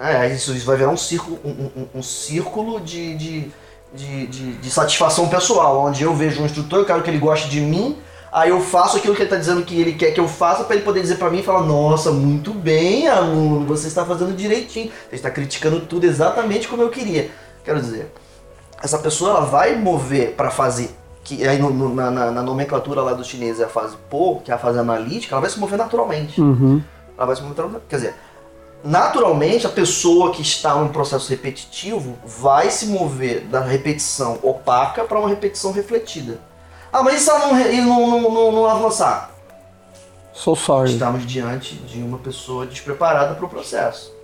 [SPEAKER 2] É, aí isso, isso vai virar um círculo, um, um- um círculo de, de, de, de- de satisfação pessoal, onde eu vejo um instrutor, eu quero que ele goste de mim, aí eu faço aquilo que ele está dizendo que ele quer que eu faça, para ele poder dizer para mim e falar, nossa, muito bem, aluno, você está fazendo direitinho, você está criticando tudo exatamente como eu queria. Quero dizer, essa pessoa ela vai mover para fazer, que aí no- no- na, na- na nomenclatura lá do chinês é a fase Po, que é a fase analítica, ela vai se mover naturalmente. Ela vai se mover naturalmente. Quer dizer, naturalmente a pessoa que está num processo repetitivo vai se mover da repetição opaca para uma repetição refletida. Ah, mas e se ela não, não, não, não, avançar?
[SPEAKER 1] So sorry.
[SPEAKER 2] Estamos diante de uma pessoa despreparada para o processo.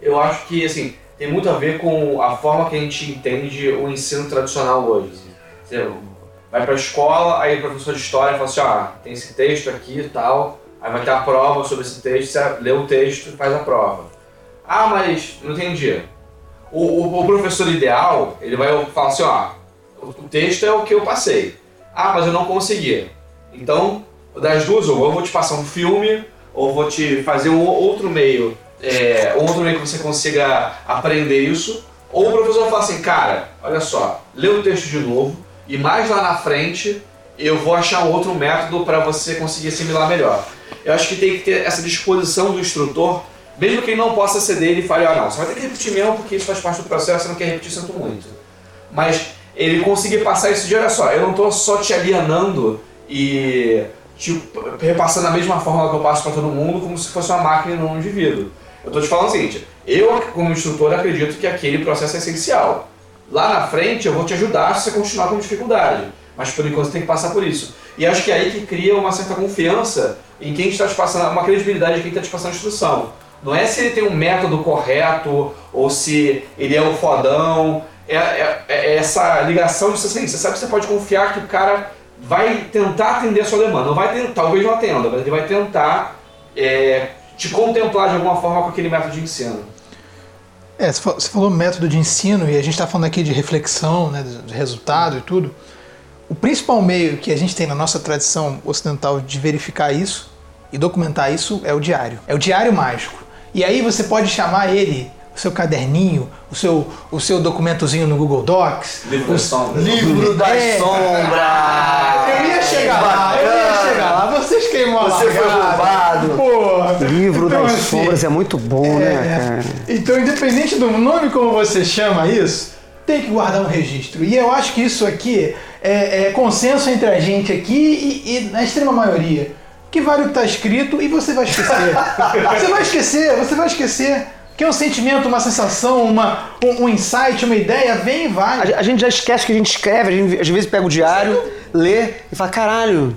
[SPEAKER 3] Eu acho que, assim, tem muito a ver com a forma que a gente entende o ensino tradicional hoje. assim. Você vai pra escola, aí o professor de história fala assim, ah, tem esse texto aqui e tal, aí vai ter a prova sobre esse texto, você lê o texto e faz a prova. Ah, mas não entendi. O, o, o professor ideal, ele vai falar assim, ó, o texto é o que eu passei. Ah, mas eu não consegui. Então, das duas, ou eu vou te passar um filme, ou vou te fazer um outro meio, é, outro meio que você consiga aprender isso, ou o professor fala assim, cara, olha só, lê o texto de novo, e mais lá na frente eu vou achar um outro método para você conseguir assimilar melhor. Eu acho que tem que ter essa disposição do instrutor, mesmo que ele não possa ceder, ele fale, ah não, você vai ter que repetir mesmo, porque isso faz parte do processo, você não quer repetir, sinto muito. Mas ele conseguir passar isso de, olha só, eu não estou só te alienando e te repassando a mesma fórmula que eu passo para todo mundo, como se fosse uma máquina e não um indivíduo. Eu estou te falando o seguinte, eu como instrutor acredito que aquele processo é essencial. Lá na frente eu vou te ajudar se você continuar com dificuldade, mas por enquanto você tem que passar por isso. E acho que é aí que cria uma certa confiança em quem está te passando, uma credibilidade em quem está te passando a instrução. Não é se ele tem um método correto ou se ele é o fodão. É, é- é essa ligação de assim, você sabe que você pode confiar que o cara vai tentar atender a sua demanda. Não vai ter, talvez não atenda, mas ele vai tentar é, te contemplar de alguma forma com aquele método de ensino.
[SPEAKER 4] É, você falou método de ensino e a gente está falando aqui de reflexão, né, de resultado e tudo. O principal meio que a gente tem na nossa tradição ocidental de verificar isso e documentar isso é o diário. É o diário mágico. E aí você pode chamar ele, o seu caderninho, o seu, o seu documentozinho no Google Docs.
[SPEAKER 3] Livro das sombras.
[SPEAKER 2] Livro das
[SPEAKER 4] É.
[SPEAKER 2] sombras!
[SPEAKER 4] Eu ia chegar lá, eu ia chegar lá. Vocês queimam a
[SPEAKER 2] Você foi roubado.
[SPEAKER 4] Porra.
[SPEAKER 1] Livro
[SPEAKER 4] Então,
[SPEAKER 1] das
[SPEAKER 4] assim,
[SPEAKER 1] Sombras é muito bom, né,
[SPEAKER 4] É,
[SPEAKER 1] cara?
[SPEAKER 4] Então, independente do nome como você chama isso, tem que guardar um registro. E eu acho que isso aqui é, é consenso entre a gente aqui e, e na extrema maioria. Que vale o que está escrito e você vai esquecer. você vai esquecer, você vai esquecer. Que é um sentimento, uma sensação, uma, um, um insight, uma ideia, vem e vai.
[SPEAKER 1] A, a gente já esquece que a gente escreve, a gente às vezes pega o diário, lê e fala, caralho.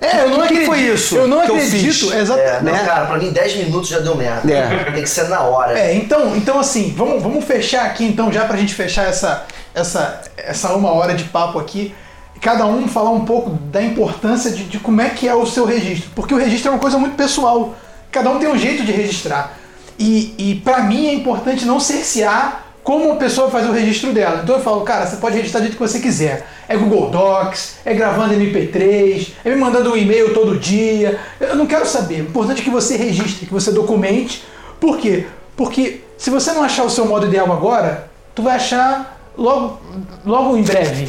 [SPEAKER 4] É, eu não
[SPEAKER 1] que
[SPEAKER 4] acredito.
[SPEAKER 1] foi isso
[SPEAKER 4] Eu não
[SPEAKER 1] que eu
[SPEAKER 4] acredito.
[SPEAKER 1] fiz?
[SPEAKER 4] Exatamente.
[SPEAKER 2] É, não,
[SPEAKER 1] Né?
[SPEAKER 2] cara, pra mim 10 minutos já deu merda.
[SPEAKER 1] É.
[SPEAKER 2] Tem que ser na hora.
[SPEAKER 4] É, então, então assim, vamos, vamos fechar aqui então, já pra gente fechar essa, essa, essa uma hora de papo aqui, cada um falar um pouco da importância de, de como é que é o seu registro. Porque o registro é uma coisa muito pessoal. Cada um tem um jeito de registrar. E, e para mim é importante não cercear como a pessoa faz o registro dela. Então eu falo, cara, você pode registrar do jeito que você quiser. É Google Docs, é gravando MP3, é me mandando um e-mail todo dia. Eu não quero saber. O importante é que você registre, que você documente. Por quê? Porque se você não achar o seu modo ideal agora, tu vai achar logo, logo em breve.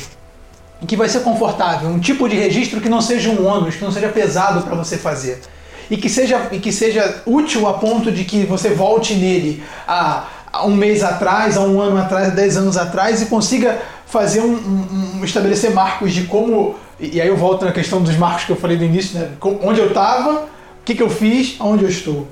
[SPEAKER 4] Que vai ser confortável, um tipo de registro que não seja um ônus, que não seja pesado para você fazer e que seja e que seja útil a ponto de que você volte nele a, um mês atrás, a um ano atrás, dez anos atrás e consiga fazer um, um- um- estabelecer marcos de como e aí eu volto na questão dos marcos que eu falei no início, né? Onde eu estava, o que, que eu fiz, aonde eu estou.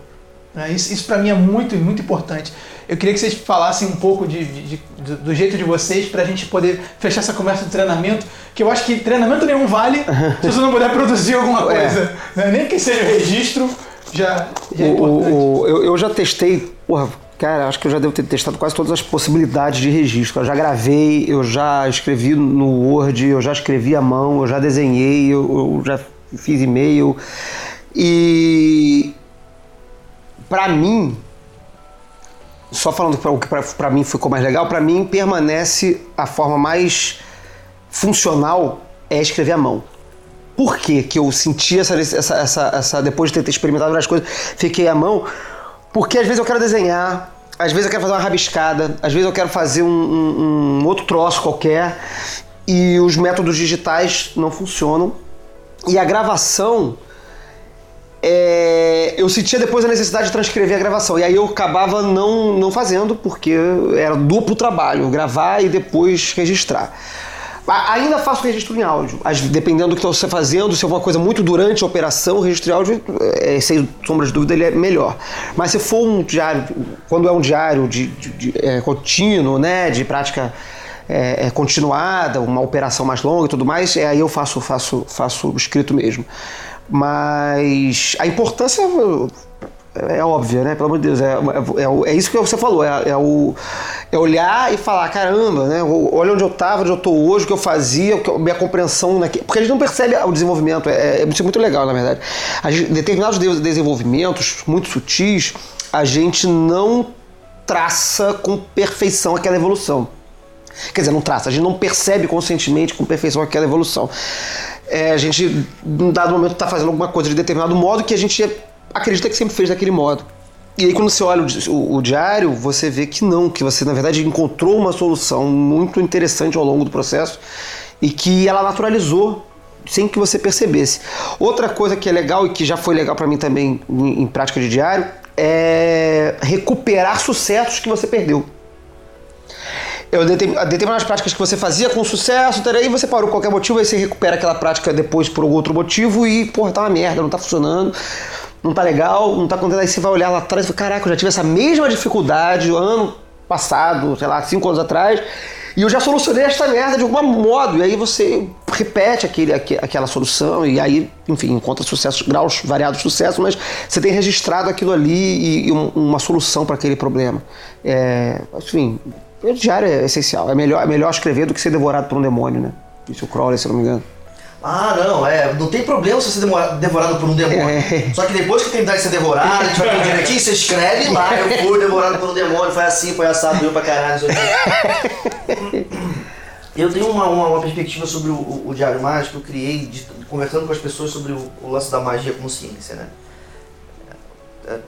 [SPEAKER 4] né? Isso, isso para mim é muito, muito importante. Eu queria que vocês falassem um pouco de, de- de- do, do jeito de vocês para a gente poder fechar essa conversa de treinamento, que eu acho que treinamento nenhum vale se você não puder produzir alguma
[SPEAKER 1] É.
[SPEAKER 4] coisa. né? Nem que seja registro, já, já é
[SPEAKER 1] O-
[SPEAKER 4] importante.
[SPEAKER 1] o- o- eu, eu já testei, porra, cara, acho que eu já devo ter testado quase todas as possibilidades de registro. Eu já gravei, eu já escrevi no Word, eu já escrevi à mão, eu já desenhei, eu, eu já fiz e-mail. E pra mim, só falando pra- o que pra mim ficou mais legal, pra mim permanece a forma mais funcional é escrever à mão. Por que, que eu senti essa, essa, essa, essa- Depois de ter experimentado várias coisas, fiquei à mão? Porque às vezes eu quero desenhar, às vezes eu quero fazer uma rabiscada, às vezes eu quero fazer um, um- um outro troço qualquer e os métodos digitais não funcionam. E a gravação. é, eu sentia depois a necessidade de transcrever a gravação. E aí eu acabava não, não fazendo, porque era duplo trabalho, gravar e depois registrar. Ainda faço registro em áudio, dependendo do que você está fazendo, se é uma coisa muito durante a operação, o registro em áudio, é, sem sombra de dúvida, ele é melhor. Mas se for um diário, quando é um diário de, de- de, é, contínuo, né, de prática é, é, continuada, uma operação mais longa e tudo mais, é, aí eu faço, faço, faço escrito mesmo. Mas a importância é é óbvia, né? Pelo amor de Deus. É, é, é é isso que você falou. É, é o, é olhar e falar, caramba, né? Olha onde eu estava, onde eu estou hoje, o que eu fazia, eu- minha compreensão naquilo. Porque a gente não percebe o desenvolvimento. É, é, é muito legal, na verdade. A gente- determinados de- desenvolvimentos muito sutis, a gente não traça com perfeição aquela evolução. Quer dizer, não traça, a gente não percebe conscientemente com perfeição aquela evolução. É, a gente, num dado momento, está fazendo alguma coisa de determinado modo que a gente acredita que sempre fez daquele modo. E aí, quando você olha o, o- o diário, você vê que não, que você, na verdade, encontrou uma solução muito interessante ao longo do processo e que ela naturalizou sem que você percebesse. Outra coisa que é legal e que já foi legal para mim também em, em prática de diário é recuperar sucessos que você perdeu. Eu determin- determinadas práticas que você fazia com sucesso, tá, aí você parou por qualquer motivo, aí você recupera aquela prática depois por outro motivo e, porra, tá uma merda, não tá funcionando, não tá legal, não tá contente. Aí você vai olhar lá atrás e fala, caraca, eu já tive essa mesma dificuldade ano passado, sei lá, cinco anos atrás, e eu já solucionei esta merda de algum modo. E aí você repete aquele, aque- aquela solução e aí, enfim, encontra sucessos, graus variados de sucesso, mas você tem registrado aquilo ali e, e um- uma solução para aquele problema. É, enfim, o diário é essencial. É melhor, é melhor escrever do que ser devorado por um demônio, né? Isso é o Crowley, se não me engano.
[SPEAKER 2] Ah, não, é. Não tem problema se você ser devorado por um demônio.
[SPEAKER 1] É.
[SPEAKER 2] Só que depois que terminar de ser devorado, a gente vai ter direitinho, você escreve lá, eu fui devorado por um demônio, foi assim, foi assado, doeu pra caralho, não sei o quê. Eu tenho uma, uma, uma perspectiva sobre o, o- o Diário Mágico que eu criei de- conversando com as pessoas sobre o, o lance da magia como ciência, né? É,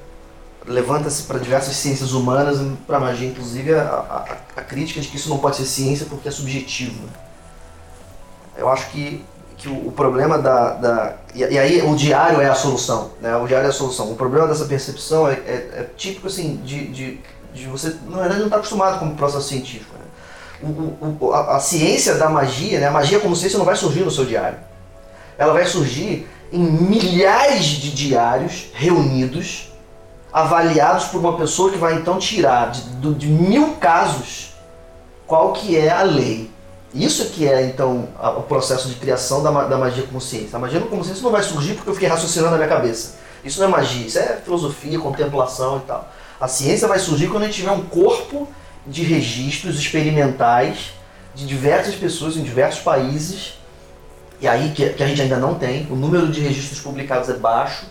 [SPEAKER 2] Levanta-se para diversas ciências humanas, para magia inclusive, a, a- a crítica de que isso não pode ser ciência porque é subjetivo. Eu acho que que o, o problema da. da e, e aí o diário é a solução, né? O diário é a solução. O problema dessa percepção é, é- é típico assim de, de, de você, na verdade, não está acostumado com o processo científico. Né? O, o- a, a ciência da magia, né? A magia como ciência não vai surgir no seu diário. Ela vai surgir em milhares de diários reunidos, avaliados por uma pessoa que vai então tirar de, de mil casos qual que é a lei. Isso que é, então, a- o processo de criação da, da magia como ciência. A magia como ciência não vai surgir porque eu fiquei raciocinando na minha cabeça. Isso não é magia, isso é filosofia, contemplação e tal. A ciência vai surgir quando a gente tiver um corpo de registros experimentais de diversas pessoas em diversos países, e aí que, que a gente ainda não tem, o número de registros publicados é baixo,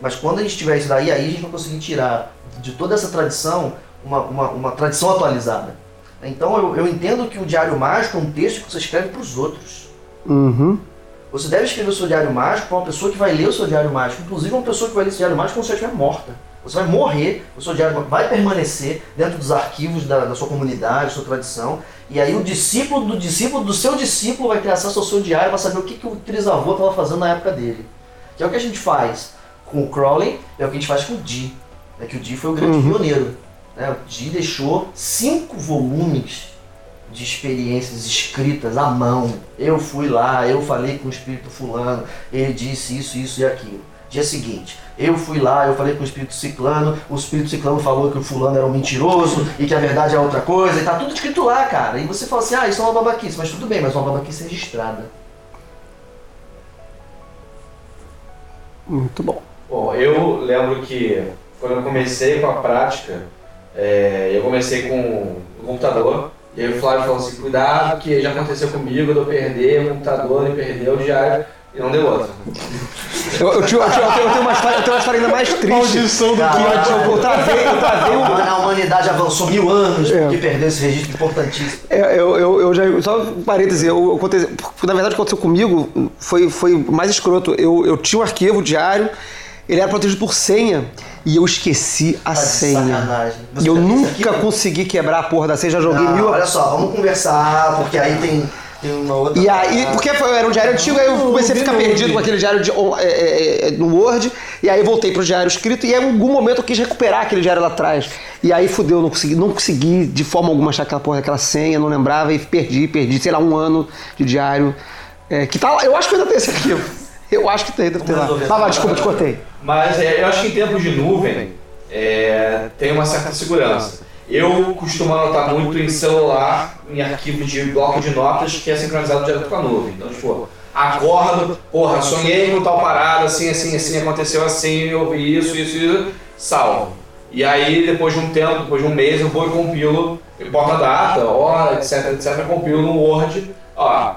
[SPEAKER 2] mas quando a gente tiver isso daí, aí a gente vai conseguir tirar de toda essa tradição uma, uma, uma tradição atualizada. Então eu, eu entendo que o Diário Mágico é um texto que você escreve para os outros.
[SPEAKER 1] Uhum.
[SPEAKER 2] Você deve escrever o seu Diário Mágico para uma pessoa que vai ler o seu Diário Mágico, inclusive uma pessoa que vai ler esse Diário Mágico quando você estiver morta. Você vai morrer, o seu diário vai permanecer dentro dos arquivos da, da sua comunidade, da sua tradição, e aí o discípulo do discípulo do seu discípulo vai ter acesso ao seu diário para saber o que, que o trisavô estava fazendo na época dele. Que é o que a gente faz com o Crowley, é o que a gente faz com o Dee. É que o Dee foi o grande pioneiro. Né? O Dee deixou cinco volumes de experiências escritas à mão. Eu fui lá, eu falei com o espírito fulano, ele disse isso, isso e aquilo. Dia seguinte, eu fui lá, eu falei com o espírito ciclano, o espírito ciclano falou que o fulano era um mentiroso e que a verdade é outra coisa, e tá tudo escrito lá, cara. E você fala assim, ah, isso é uma babaquice, mas tudo bem, mas uma babaquice registrada.
[SPEAKER 1] Muito bom.
[SPEAKER 3] Bom, eu lembro que quando eu comecei com a prática, é, eu comecei com o computador, e aí o Flávio falou assim, cuidado que já aconteceu comigo, de eu perder o computador e perder o diário, e não deu outra.
[SPEAKER 1] Eu, eu, tinha- eu tinha- eu tenho, eu tenho uma história, eu tenho uma história ainda mais triste.
[SPEAKER 4] Maldição do
[SPEAKER 2] Cara,
[SPEAKER 1] Que eu, eu travei, eu travei
[SPEAKER 2] A humanidade avançou mil anos
[SPEAKER 1] É.
[SPEAKER 2] porque perdeu esse registro importantíssimo.
[SPEAKER 1] É, eu, eu, eu já. Só um parêntese, eu, aconteceu, na verdade o que aconteceu comigo foi, foi mais escroto. Eu, eu tinha um arquivo diário, ele era protegido por senha e eu esqueci a
[SPEAKER 2] Tá
[SPEAKER 1] senha. E eu nunca
[SPEAKER 2] aquilo?
[SPEAKER 1] consegui quebrar a porra da senha, já joguei
[SPEAKER 2] Ah,
[SPEAKER 1] mil.
[SPEAKER 2] olha só, vamos conversar, porque aí tem, tem uma outra.
[SPEAKER 1] E aí, porque foi- era um diário antigo, aí eu comecei a ficar perdido com aquele diário de, on- é, é, é, no Word, e aí voltei pro diário escrito, e em algum momento eu quis recuperar aquele diário lá atrás. E aí fudeu, não consegui, não consegui de forma alguma achar aquela porra, aquela senha, não lembrava, e perdi, perdi, sei lá, um ano de diário. é, que tá eu acho que ainda tem esse arquivo. Eu acho que tem, deve ter lá.
[SPEAKER 2] resolver
[SPEAKER 1] Vai desculpa, te cortei.
[SPEAKER 3] Mas é, eu acho que em tempos de nuvem é, tem uma certa segurança. Eu costumo anotar muito em celular, em arquivo de bloco de notas que é sincronizado direto com a nuvem. Então, tipo, acordo, porra, sonhei com tal parada, assim, assim, assim, aconteceu assim, eu ouvi isso, isso, isso, salvo. E aí, depois de um tempo, depois de um mês, eu vou e compilo, eu boto a data, hora, etc, etc, compilo no Word, ó,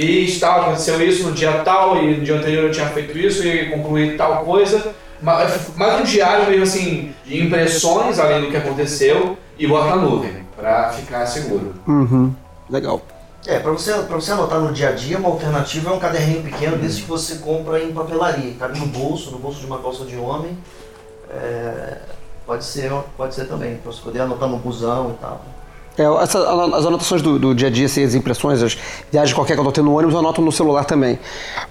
[SPEAKER 3] fiz tal, aconteceu isso no dia tal, e no dia anterior eu tinha feito isso e concluí tal coisa. Ma- Mais um diário mesmo assim, de impressões além do que aconteceu e boto na nuvem, pra ficar seguro.
[SPEAKER 1] Uhum. Legal.
[SPEAKER 2] É, pra você, pra você anotar no dia a dia, uma alternativa é um caderninho pequeno desse que você compra em papelaria. Cabe no bolso, no bolso de uma calça de homem. É, pode, ser, pode ser também, pra você poder anotar no busão e tal.
[SPEAKER 1] É, essa- as anotações do, do dia a dia, assim, as impressões, as viagens qualquer que eu tô tendo no ônibus, eu anoto no celular também.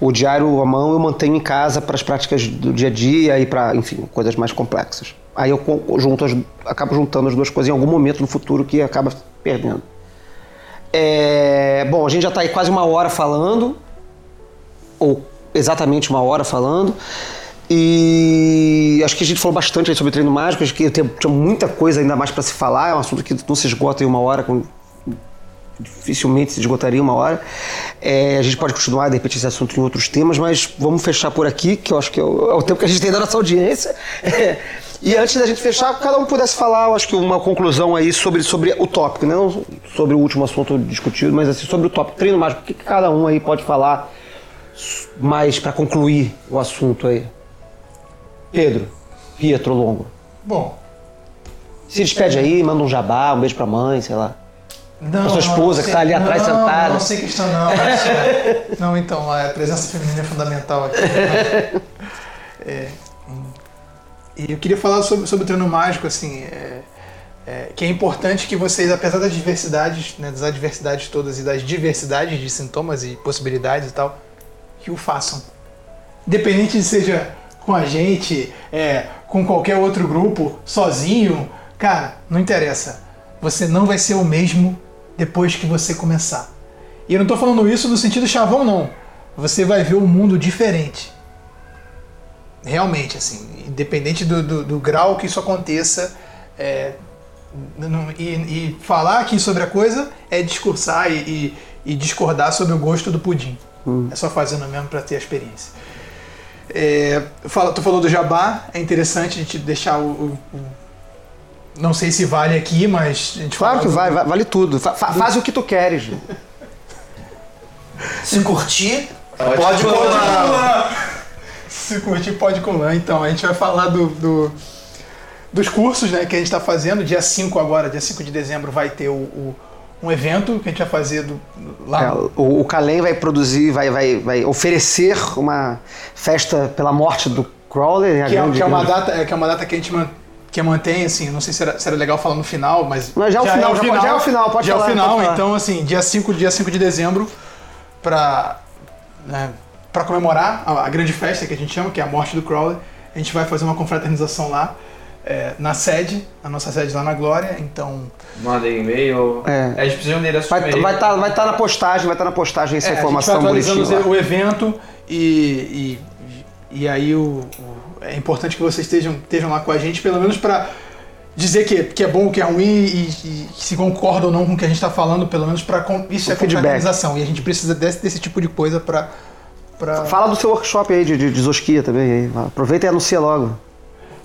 [SPEAKER 1] O diário à mão eu mantenho em casa para as práticas do dia a dia e para, enfim, coisas mais complexas. Aí eu junto as- acabo juntando as duas coisas em algum momento no futuro que acaba perdendo. É, bom, a gente já está aí quase uma hora falando, ou exatamente uma hora falando. E acho que a gente falou bastante sobre treino mágico, acho que tinha muita coisa ainda mais para se falar, é um assunto que não se esgota em uma hora, com- dificilmente se esgotaria uma hora. É, a gente pode continuar, de repente, esse assunto em outros temas, mas vamos fechar por aqui, que eu acho que é o, é tempo que a gente tem da nossa audiência. E antes da gente fechar, cada um pudesse falar, eu acho que uma conclusão aí sobre, sobre o tópico, né? não sobre o último assunto discutido, mas assim, sobre o tópico treino mágico. O que cada um aí pode falar mais para concluir o assunto aí? Pedro, Pietro Longo.
[SPEAKER 4] Bom,
[SPEAKER 1] Se despede aí, manda um jabá, um beijo pra mãe, sei lá.
[SPEAKER 4] não.
[SPEAKER 1] A sua esposa que tá ali atrás
[SPEAKER 4] não,
[SPEAKER 1] sentada.
[SPEAKER 4] Não, sem questão não. mas, não, então, a presença feminina é fundamental aqui. É, hum. e eu queria falar sobre, sobre o treino mágico, assim, é, é, que é importante que vocês, apesar das diversidades, né, das adversidades todas e das diversidades de sintomas e possibilidades e tal, que o façam. Independente de seja com a gente, é, com qualquer outro grupo, sozinho, cara, não interessa. Você não vai ser o mesmo depois que você começar. E eu não estou falando isso no sentido chavão, não. Você vai ver um mundo diferente. Realmente, assim, independente do, do, do grau que isso aconteça, é, e, e falar aqui sobre a coisa é discursar e, e- e discordar sobre o gosto do pudim. É só fazendo mesmo para ter a experiência. É, fala, tu falou do jabá, é interessante a gente deixar o, o- o- Não sei se vale aqui, mas a gente
[SPEAKER 1] Claro que vai, vale tudo. Fa- fa- faz o que tu queres.
[SPEAKER 2] Se curtir,
[SPEAKER 3] Pode
[SPEAKER 2] pode
[SPEAKER 3] colar.
[SPEAKER 2] colar.
[SPEAKER 4] Se curtir, pode colar. Então, a gente vai falar do, do- dos cursos né, que a gente está fazendo. Dia 5 agora, dia 5 de dezembro, vai ter o, o- um evento que a gente vai fazer do, lá
[SPEAKER 1] É, o, o vai produzir, vai, vai, vai oferecer uma festa pela morte do Crowley. a
[SPEAKER 4] que, é, que é uma data, é, que é uma data que a gente man- que mantém, assim, não sei se era, se era legal falar no final, mas.
[SPEAKER 1] Mas já é o final, já pode- já é o final, pode
[SPEAKER 4] já
[SPEAKER 1] falar,
[SPEAKER 4] é o final, então, assim, dia 5, dia 5 de dezembro, pra, né, pra comemorar a, a grande festa que a gente chama, que é a morte do Crowley, a gente vai fazer uma confraternização lá, é, na sede, a nossa sede lá na Glória, então.
[SPEAKER 3] Mandem e-mail.
[SPEAKER 1] É.
[SPEAKER 3] A gente precisa de
[SPEAKER 1] Vai estar
[SPEAKER 3] e-mail.
[SPEAKER 1] vai tá, vai tá na postagem, vai estar na postagem essa
[SPEAKER 4] É,
[SPEAKER 1] informação
[SPEAKER 4] a gente vai atualizando
[SPEAKER 1] bonitinha. lá.
[SPEAKER 4] o evento e, e, e aí o, o- é importante que vocês estejam, estejam lá com a gente, pelo menos para dizer que, que é bom, que é ruim e, e se concorda ou não com o que a gente está falando, pelo menos para isso
[SPEAKER 1] O
[SPEAKER 4] é confraternização e a gente precisa desse, desse tipo de coisa para para
[SPEAKER 1] Fala do seu workshop aí de, de, de Zosquia também. Aí. Aproveita e anuncia logo.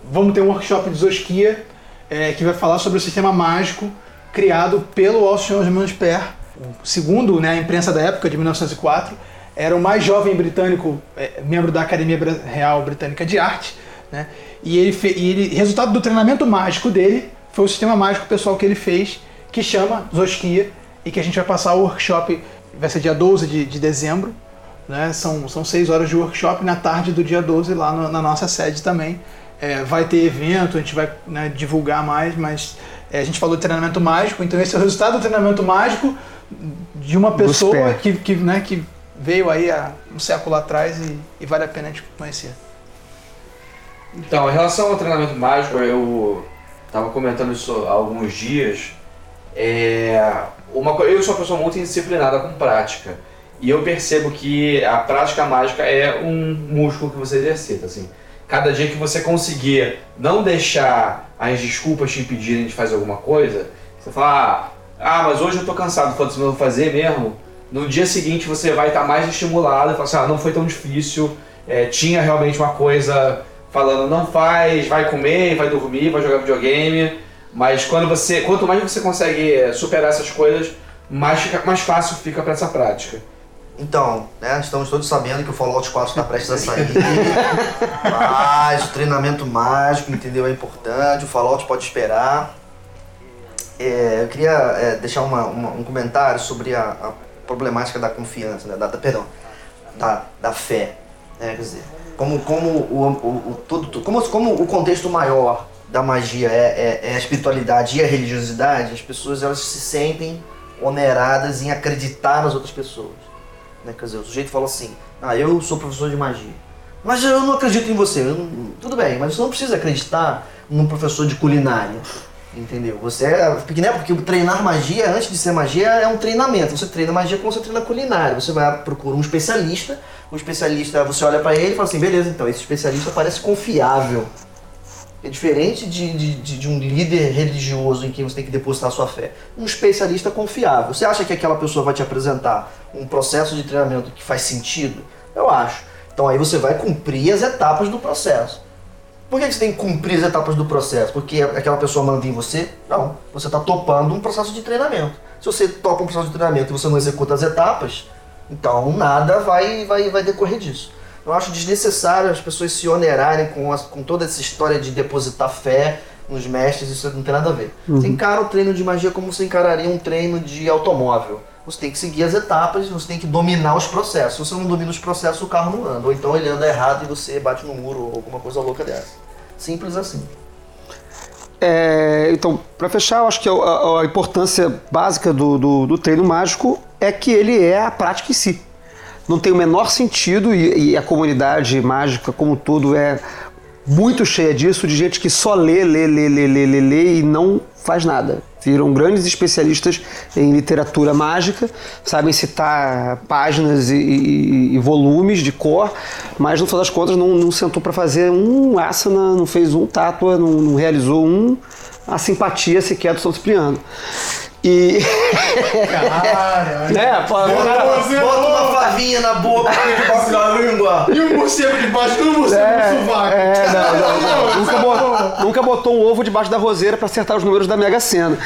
[SPEAKER 4] Vamos ter um workshop de Zosquia é, que vai falar sobre o sistema mágico criado pelo Alcyon de Mansper, o segundo, né, a imprensa da época, de 1904. Era o mais jovem britânico, é, membro da Academia Real Britânica de Arte. Né, e ele, e ele, resultado do treinamento mágico dele foi o sistema mágico pessoal que ele fez, que chama Zosquia, e que a gente vai passar o workshop, vai ser dia 12 de, de dezembro. Né? São, são seis horas de workshop na tarde do dia 12 lá no- na nossa sede também. É, vai ter evento, a gente vai né, divulgar mais, mas é, a gente falou de treinamento mágico, então esse é o resultado do treinamento mágico de uma pessoa que, que, né, que veio aí há um século atrás e, e vale a pena a gente conhecer.
[SPEAKER 3] Então, em relação ao treinamento mágico, eu estava comentando isso há alguns dias. É, uma, eu sou uma pessoa muito indisciplinada com prática. E eu percebo que a prática mágica é um músculo que você exercita. Assim. Cada dia que você conseguir não deixar as desculpas te impedirem de fazer alguma coisa, você fala, ah, ah, mas hoje eu tô cansado, foda-se, eu vou fazer mesmo. No dia seguinte você vai estar mais estimulado falar assim, ah, não foi tão difícil, é, tinha realmente uma coisa falando, não faz, vai comer, vai dormir, vai jogar videogame. Mas quando você, quanto mais você consegue superar essas coisas, mais, mais fácil fica para essa prática.
[SPEAKER 2] Então, né, estamos todos sabendo que o Fallout 4 está prestes a sair. Mas o treinamento mágico, entendeu? É importante, o Fallout pode esperar. É, eu queria é, deixar uma- uma- um comentário sobre a, a problemática da confiança, né, da, da- perdão, da, da fé. Né, quer dizer, como, como, o, o, o- tudo, como, como o contexto maior da magia é, é, é a espiritualidade e a religiosidade, as pessoas elas se sentem oneradas em acreditar nas outras pessoas. Né? Quer dizer, o sujeito fala assim, ah, eu sou professor de magia. Mas eu não acredito em você. Não- Tudo bem, mas você não precisa acreditar num professor de culinária. Entendeu? Você é. Porque, né, porque treinar magia, antes de ser magia, é um treinamento. Você treina magia como você treina culinária. Você vai procurar um especialista, o especialista, você olha pra ele e fala assim, beleza, então, esse especialista parece confiável. É diferente de, de, de, um líder religioso em quem você tem que depositar sua fé. Um especialista confiável. Você acha que aquela pessoa vai te apresentar um processo de treinamento que faz sentido? Eu acho. Então aí você vai cumprir as etapas do processo. Por que você tem que cumprir as etapas do processo? Porque aquela pessoa manda em você? Não. Você está topando um processo de treinamento. Se você topa um processo de treinamento e você não executa as etapas, então nada vai, vai, vai decorrer disso. Eu acho desnecessário as pessoas se onerarem com, as- com toda essa história de depositar fé nos mestres, isso não tem nada a ver. Você encara o treino de magia como você encararia um treino de automóvel. Você tem que seguir as etapas, você tem que dominar os processos. Se você não domina os processos, o carro não anda. Ou então ele anda errado e você bate no muro ou alguma coisa louca dessa. Simples assim.
[SPEAKER 1] É, então, para fechar, eu acho que a, a- a importância básica do, do- do treino mágico é que ele é a prática em si. Não tem o menor sentido e, e a comunidade mágica como todo é muito cheia disso, de gente que só lê, lê, lê, lê, lê, lê, lê e não faz nada. Viram grandes especialistas em literatura mágica, sabem citar páginas e, e- e volumes de cor, mas no final das contas não, não sentou para fazer um asana, não fez um tátua, não, não realizou um a simpatia sequer do São Cipriano. E.
[SPEAKER 4] Cara,
[SPEAKER 1] né, pô, cara,
[SPEAKER 2] Bota uma favinha na boca debaixo da língua.
[SPEAKER 4] E um morcego debaixo do morcego
[SPEAKER 1] É,
[SPEAKER 4] no sovaco.
[SPEAKER 1] é, não, não, não. Nunca, botou, nunca botou um ovo debaixo da roseira pra acertar os números da Mega Sena.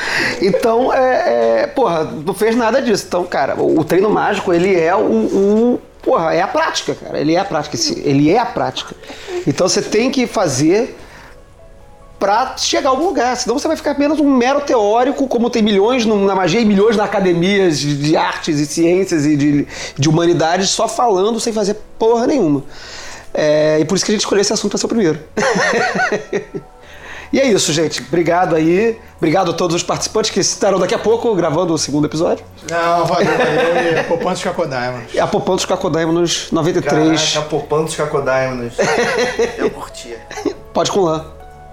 [SPEAKER 1] Então, é, é, porra, não fez nada disso. Então, cara, o, treino mágico, ele é o, o- Porra, é a prática, cara. Ele é a prática. Ele é a prática. Então você tem que fazer pra chegar a algum lugar. Senão você vai ficar apenas um mero teórico, como tem milhões no- na magia e milhões na academias de, de artes e ciências e de, de humanidades só falando sem fazer porra nenhuma. É, e por isso que a gente escolheu esse assunto para ser o primeiro. e é isso, gente. Obrigado aí. Obrigado a todos os participantes que estarão daqui a pouco gravando o segundo episódio.
[SPEAKER 4] Não, valeu, valeu. E mano.
[SPEAKER 1] E a Popando os Cacodaimons 93.
[SPEAKER 2] Caraca, popando os cacodaimas. Eu curtia.
[SPEAKER 1] Pode com lã.